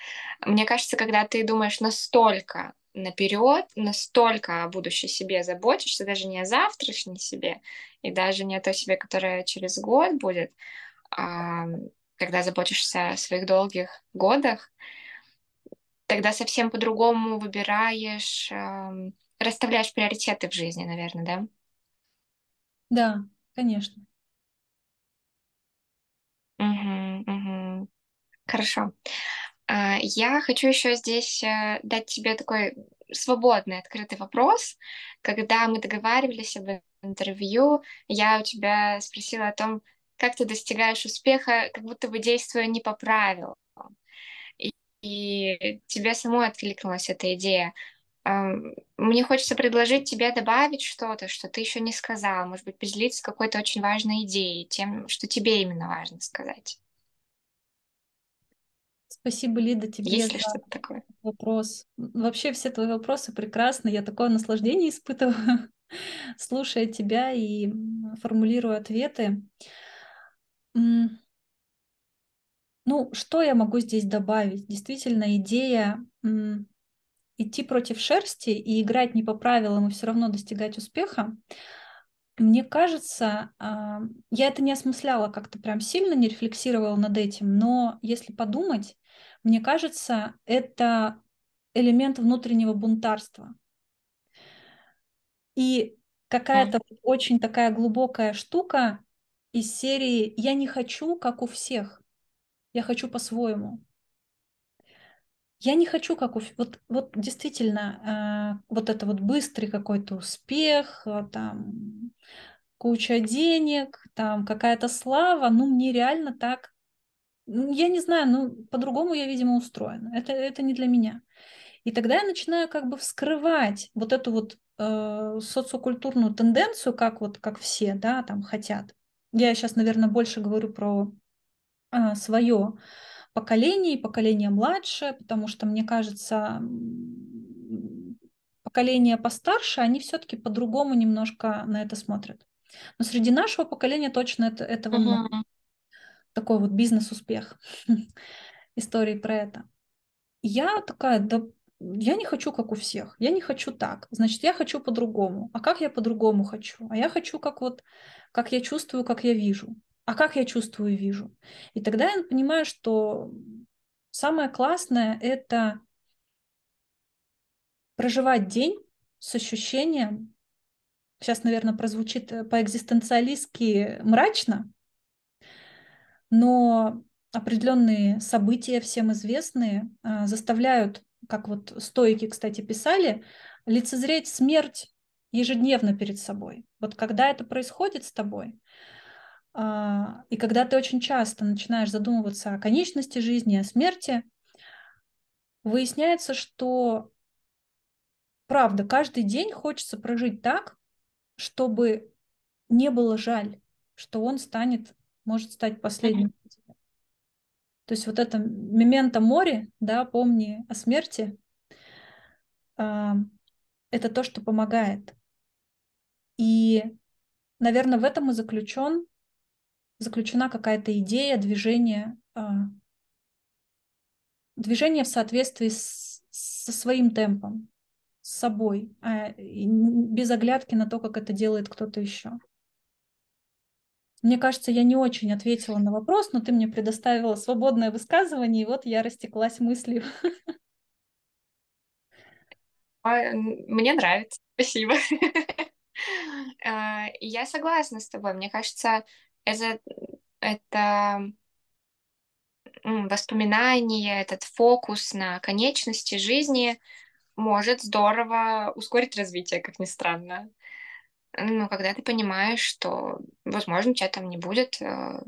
Мне кажется, когда ты думаешь настолько наперед, настолько о будущей себе заботишься, даже не о завтрашней себе, и даже не о той себе, которая через год будет, а когда заботишься о своих долгих годах, тогда совсем по-другому выбираешь, э, расставляешь приоритеты в жизни, наверное, да? Да, конечно. Угу, угу. Хорошо. А, я хочу еще здесь э, дать тебе такой свободный, открытый вопрос. Когда мы договаривались об интервью, я у тебя спросила о том, как ты достигаешь успеха, как будто бы действуя не по правилам и тебе самой откликнулась эта идея. Мне хочется предложить тебе добавить что-то, что ты еще не сказала, может быть, поделиться какой-то очень важной идеей, тем, что тебе именно важно сказать. Спасибо, Лида, тебе Есть ли что-то такое? вопрос. Вообще все твои вопросы прекрасны. Я такое наслаждение испытываю, слушая тебя и формулируя ответы. Ну, что я могу здесь добавить? Действительно, идея идти против шерсти и играть не по правилам и все равно достигать успеха, мне кажется, а, я это не осмысляла как-то прям сильно, не рефлексировала над этим, но если подумать, мне кажется, это элемент внутреннего бунтарства. И какая-то mm. очень такая глубокая штука из серии «я не хочу, как у всех». Я хочу по-своему. Я не хочу, как у... Вот, вот действительно, э, вот это вот быстрый какой-то успех, э, там, куча денег, там, какая-то слава, ну, мне реально так... Ну, я не знаю, ну, по-другому я, видимо, устроена. Это, это не для меня. И тогда я начинаю как бы вскрывать вот эту вот э, социокультурную тенденцию, как вот как все, да, там хотят. Я сейчас, наверное, больше говорю про а, свое поколение и поколение младшее, потому что, мне кажется, поколения постарше, они все-таки по-другому немножко на это смотрят. Но среди нашего поколения точно это, этого много. Такой вот бизнес-успех истории про это. Я такая, да я не хочу, как у всех. Я не хочу так. Значит, я хочу по-другому. А как я по-другому хочу? А я хочу, как вот, как я чувствую, как я вижу. А как я чувствую и вижу? И тогда я понимаю, что самое классное — это проживать день с ощущением, сейчас, наверное, прозвучит э, по-экзистенциалистски мрачно, но определенные события, всем известные, а, заставляют как вот стойки, кстати, писали, лицезреть смерть ежедневно перед собой. Вот когда это происходит с тобой, и когда ты очень часто начинаешь задумываться о конечности жизни, о смерти, выясняется, что правда, каждый день хочется прожить так, чтобы не было жаль, что он станет, может стать последним. То есть вот это мемента море, да, помни о смерти, э, это то, что помогает. И, наверное, в этом и заключен, заключена какая-то идея движения, э, движение в соответствии с, со своим темпом, с собой, а без оглядки на то, как это делает кто-то еще. Мне кажется, я не очень ответила на вопрос, но ты мне предоставила свободное высказывание, и вот я растеклась мыслью. А, мне нравится, спасибо. А, я согласна с тобой. Мне кажется, это, это воспоминание, этот фокус на конечности жизни может здорово ускорить развитие, как ни странно. Ну, когда ты понимаешь, что, возможно, у тебя там не будет э,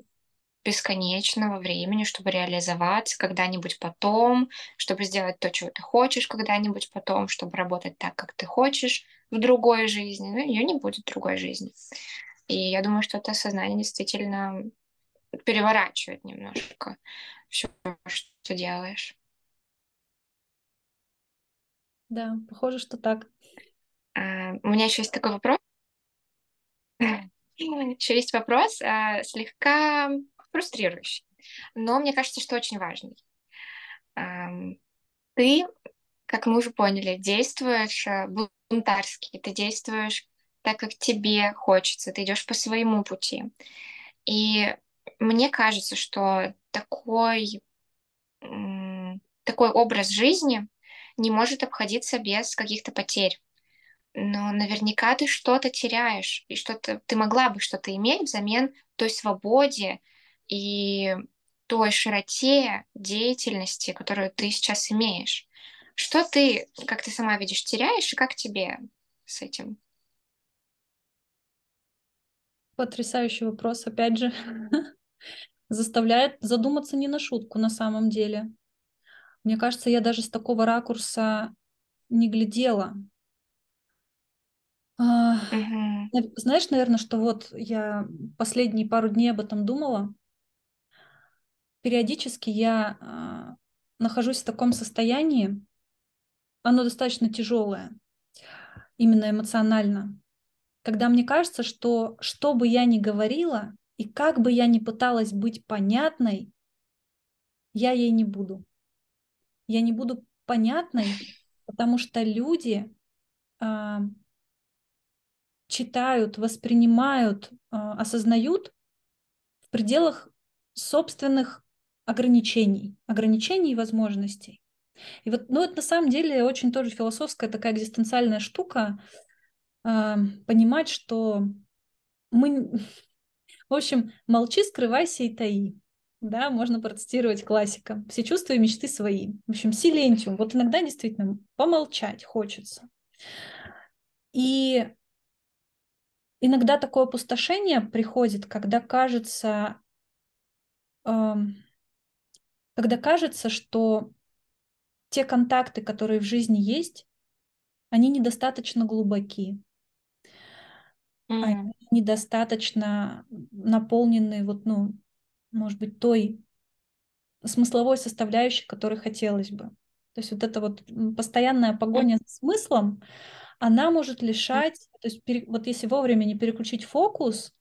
бесконечного времени, чтобы реализоваться когда-нибудь потом, чтобы сделать то, чего ты хочешь когда-нибудь потом, чтобы работать так, как ты хочешь в другой жизни. Ну, ее не будет в другой жизни. И я думаю, что это сознание действительно переворачивает немножко все, что делаешь. Да, похоже, что так. А, у меня еще есть такой вопрос. Еще есть вопрос, а, слегка фрустрирующий, но мне кажется, что очень важный. Ты, как мы уже поняли, действуешь бунтарски, ты действуешь так, как тебе хочется, ты идешь по своему пути. И мне кажется, что такой, такой образ жизни не может обходиться без каких-то потерь но наверняка ты что-то теряешь, и что-то ты могла бы что-то иметь взамен той свободе и той широте деятельности, которую ты сейчас имеешь. Что ты, как ты сама видишь, теряешь, и как тебе с этим? Потрясающий вопрос, опять же. Заставляет задуматься не на шутку на самом деле. Мне кажется, я даже с такого ракурса не глядела Мгм. Знаешь, наверное, что вот я последние пару дней об этом думала. Периодически я а, нахожусь в таком состоянии, оно достаточно тяжелое, именно эмоционально, когда мне кажется, что что бы я ни говорила и как бы я ни пыталась быть понятной, я ей не буду. Я не буду понятной, потому что люди а, читают, воспринимают, а, осознают в пределах собственных ограничений, ограничений и возможностей. И вот, ну, это на самом деле очень тоже философская такая экзистенциальная штука, э, понимать, что мы, в общем, молчи, скрывайся и таи. Да, можно процитировать классика. Все чувства и мечты свои. В общем, силентиум. Вот иногда действительно помолчать хочется. И иногда такое опустошение приходит, когда кажется, эм, когда кажется, что те контакты, которые в жизни есть, они недостаточно глубоки, mm. они недостаточно наполнены вот, ну, может быть, той смысловой составляющей, которой хотелось бы. То есть вот эта вот постоянная погоня с смыслом, она может лишать, то есть вот если вовремя не переключить фокус,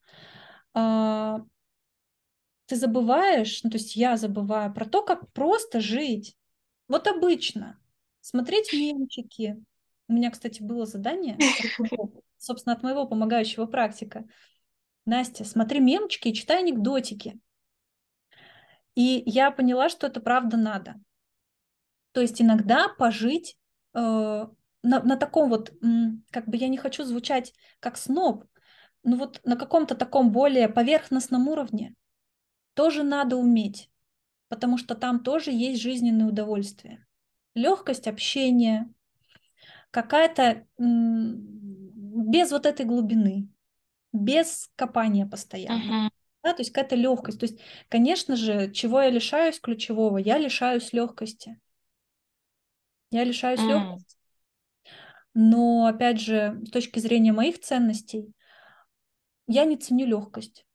а, ты забываешь, ну то есть я забываю про то, как просто жить. Вот обычно. Смотреть мемчики. У меня, кстати, было задание, собственно, от моего помогающего практика. Настя, смотри мемчики и читай анекдотики. И я поняла, что это правда надо. То есть иногда пожить э, на, на таком вот, как бы я не хочу звучать как сноб, но вот на каком-то таком более поверхностном уровне тоже надо уметь, потому что там тоже есть жизненное удовольствие. Легкость общения, какая-то без вот этой глубины, без копания постоянно. Uh-huh. Да, то есть какая-то легкость. То есть, конечно же, чего я лишаюсь ключевого? Я лишаюсь легкости. Я лишаюсь mm. легкости. Но, опять же, с точки зрения моих ценностей, я не ценю легкость.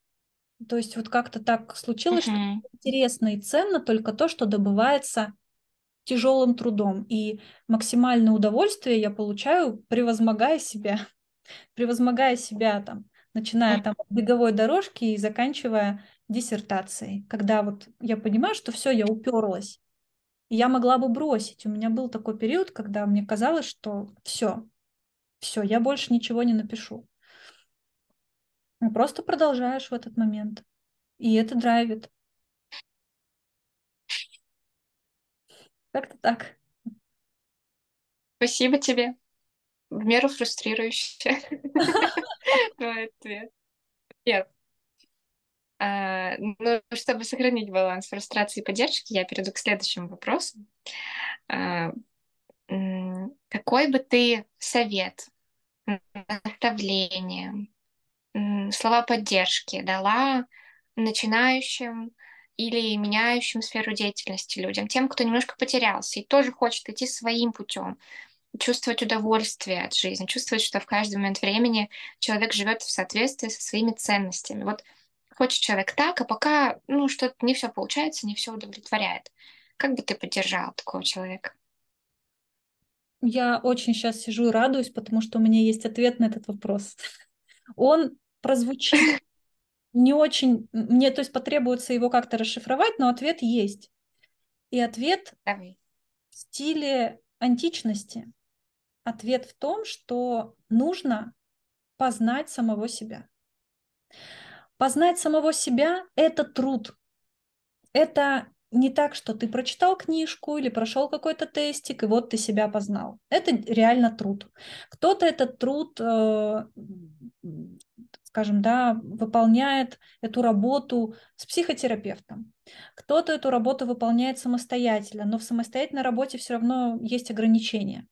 То есть вот как-то так случилось, uh-huh. что интересно и ценно только то, что добывается тяжелым трудом. И максимальное удовольствие я получаю, превозмогая себя, превозмогая себя там, начиная там от беговой дорожки и заканчивая диссертацией, когда вот я понимаю, что все, я уперлась, я могла бы бросить. У меня был такой период, когда мне казалось, что все, все, я больше ничего не напишу. Просто продолжаешь в этот момент. И это драйвит. Как-то так. Спасибо тебе. В меру фрустрирующе твой ответ. А, ну, чтобы сохранить баланс фрустрации и поддержки, я перейду к следующему вопросу. А, какой бы ты совет, наставление, слова поддержки дала начинающим или меняющим сферу деятельности людям, тем, кто немножко потерялся и тоже хочет идти своим путем, чувствовать удовольствие от жизни, чувствовать, что в каждый момент времени человек живет в соответствии со своими ценностями. Вот хочет человек так, а пока ну, что-то не все получается, не все удовлетворяет. Как бы ты поддержала такого человека? Я очень сейчас сижу и радуюсь, потому что у меня есть ответ на этот вопрос. Он прозвучит не очень... Мне, то есть, потребуется его как-то расшифровать, но ответ есть. И ответ Давай. в стиле античности. Ответ в том, что нужно познать самого себя. Познать самого себя – это труд. Это не так, что ты прочитал книжку или прошел какой-то тестик, и вот ты себя познал. Это реально труд. Кто-то этот труд, э, скажем, да, выполняет эту работу с психотерапевтом. Кто-то эту работу выполняет самостоятельно, но в самостоятельной работе все равно есть ограничения.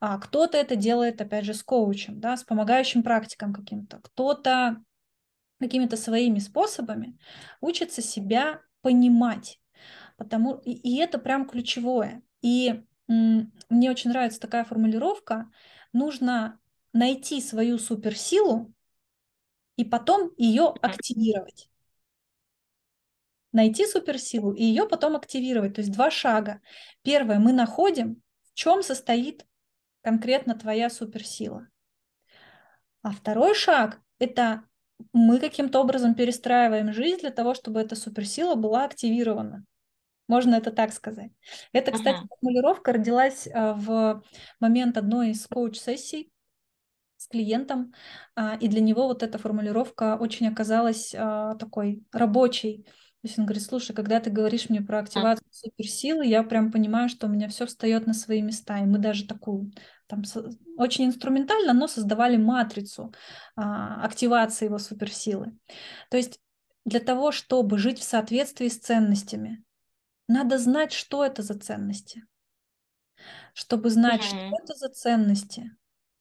А кто-то это делает, опять же, с коучем, да, с помогающим практиком каким-то. Кто-то какими-то своими способами учится себя понимать. Потому, и, и это прям ключевое. И м, мне очень нравится такая формулировка. Нужно найти свою суперсилу и потом ее активировать. Найти суперсилу и ее потом активировать. То есть два шага. Первое, мы находим, в чем состоит конкретно твоя суперсила. А второй шаг – это мы каким-то образом перестраиваем жизнь для того, чтобы эта суперсила была активирована. Можно это так сказать. Это, кстати, ага. формулировка родилась а, в момент одной из коуч-сессий с клиентом, а, и для него вот эта формулировка очень оказалась а, такой рабочей. То есть он говорит, слушай, когда ты говоришь мне про активацию а. суперсилы, я прям понимаю, что у меня все встает на свои места. И мы даже такую, там, очень инструментально, но создавали матрицу а, активации его суперсилы. То есть для того, чтобы жить в соответствии с ценностями, надо знать, что это за ценности. Чтобы знать, mm-hmm. что это за ценности,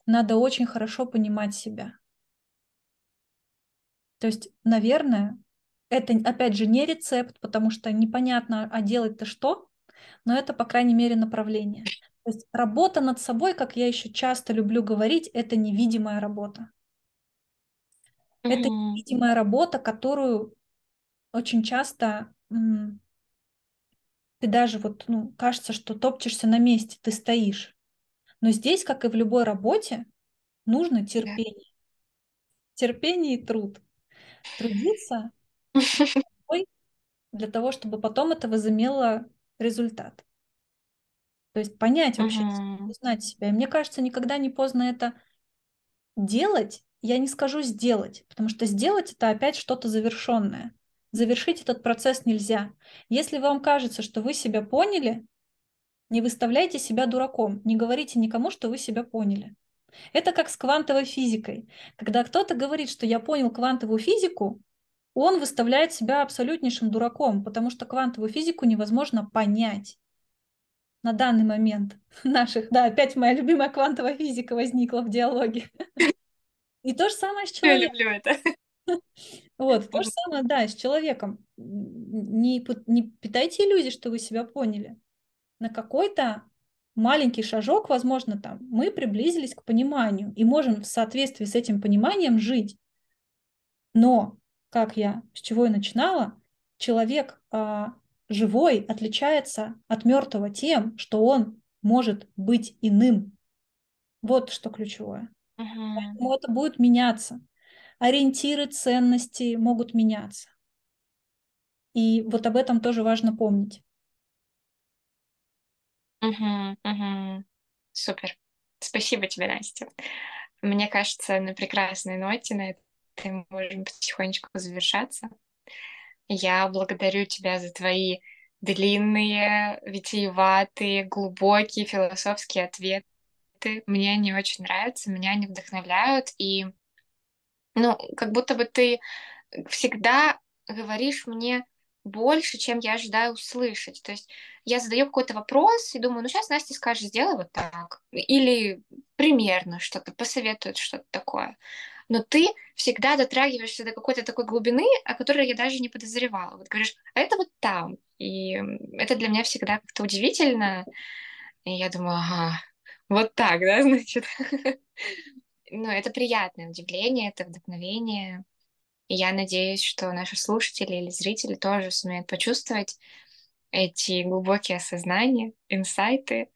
надо очень хорошо понимать себя. То есть, наверное, это, опять же, не рецепт, потому что непонятно, а делать-то что, но это, по крайней мере, направление. То есть работа над собой, как я еще часто люблю говорить, это невидимая работа. Mm-hmm. Это невидимая работа, которую очень часто ты даже вот, ну, кажется, что топчешься на месте, ты стоишь. Но здесь, как и в любой работе, нужно терпение. Терпение и труд. Трудиться для того, чтобы потом это возымело результат. То есть понять вообще, uh-huh. узнать себя. И мне кажется, никогда не поздно это делать. Я не скажу сделать, потому что сделать это опять что-то завершенное. Завершить этот процесс нельзя. Если вам кажется, что вы себя поняли, не выставляйте себя дураком, не говорите никому, что вы себя поняли. Это как с квантовой физикой. Когда кто-то говорит, что я понял квантовую физику, он выставляет себя абсолютнейшим дураком, потому что квантовую физику невозможно понять на данный момент наших. Да, опять моя любимая квантовая физика возникла в диалоге. И то же самое с человеком. Я люблю это. Вот, то же самое, да, с человеком. Не, не питайте иллюзий, что вы себя поняли. На какой-то маленький шажок, возможно, там, мы приблизились к пониманию и можем в соответствии с этим пониманием жить. Но, как я, с чего я начинала, человек а, живой отличается от мертвого тем, что он может быть иным. Вот что ключевое. Uh-huh. Поэтому это будет меняться ориентиры, ценности могут меняться. И вот об этом тоже важно помнить. Угу, угу. Супер. Спасибо тебе, Настя. Мне кажется, на прекрасной ноте на этой можем потихонечку завершаться. Я благодарю тебя за твои длинные, витиеватые, глубокие философские ответы. Мне они очень нравятся, меня они вдохновляют, и ну, как будто бы ты всегда говоришь мне больше, чем я ожидаю услышать. То есть я задаю какой-то вопрос и думаю, ну сейчас Настя скажет, сделай вот так. Или примерно что-то, посоветует что-то такое. Но ты всегда дотрагиваешься до какой-то такой глубины, о которой я даже не подозревала. Вот говоришь, а это вот там. И это для меня всегда как-то удивительно. И я думаю, ага, вот так, да, значит. ну, это приятное удивление, это вдохновение. И я надеюсь, что наши слушатели или зрители тоже сумеют почувствовать эти глубокие осознания, инсайты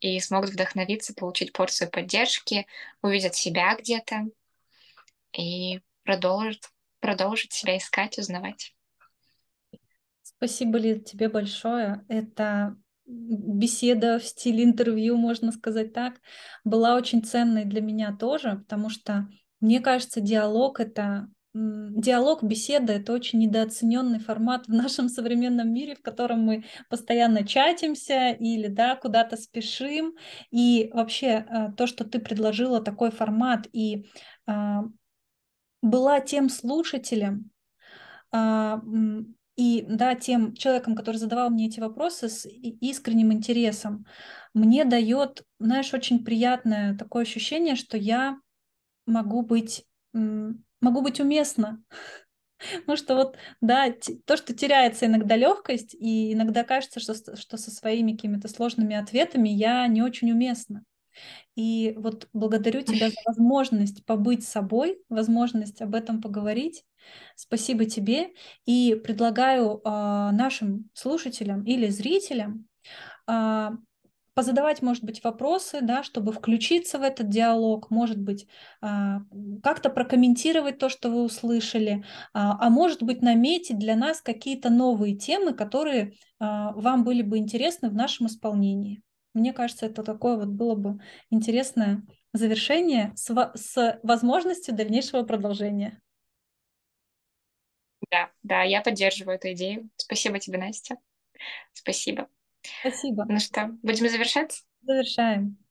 и смогут вдохновиться, получить порцию поддержки, увидят себя где-то и продолжат, продолжат себя искать, узнавать. Спасибо, Лид, тебе большое. Это беседа в стиле интервью, можно сказать так, была очень ценной для меня тоже, потому что мне кажется, диалог это диалог, беседа — это очень недооцененный формат в нашем современном мире, в котором мы постоянно чатимся или да, куда-то спешим. И вообще э, то, что ты предложила такой формат и а, была тем слушателем, а, и да, тем человеком, который задавал мне эти вопросы с искренним интересом, мне дает, знаешь, очень приятное такое ощущение, что я могу быть, могу быть уместна. Ну что вот, да, то, что теряется иногда легкость, и иногда кажется, что, что со своими какими-то сложными ответами я не очень уместна. И вот благодарю тебя за возможность побыть собой, возможность об этом поговорить. Спасибо тебе. И предлагаю э, нашим слушателям или зрителям э, позадавать, может быть, вопросы, да, чтобы включиться в этот диалог, может быть, э, как-то прокомментировать то, что вы услышали, а может быть, наметить для нас какие-то новые темы, которые вам были бы интересны в нашем исполнении. Мне кажется, это такое вот было бы интересное завершение с, с возможностью дальнейшего продолжения. Да, да, я поддерживаю эту идею. Спасибо тебе, Настя. Спасибо. Спасибо. Ну что, будем завершать? Завершаем.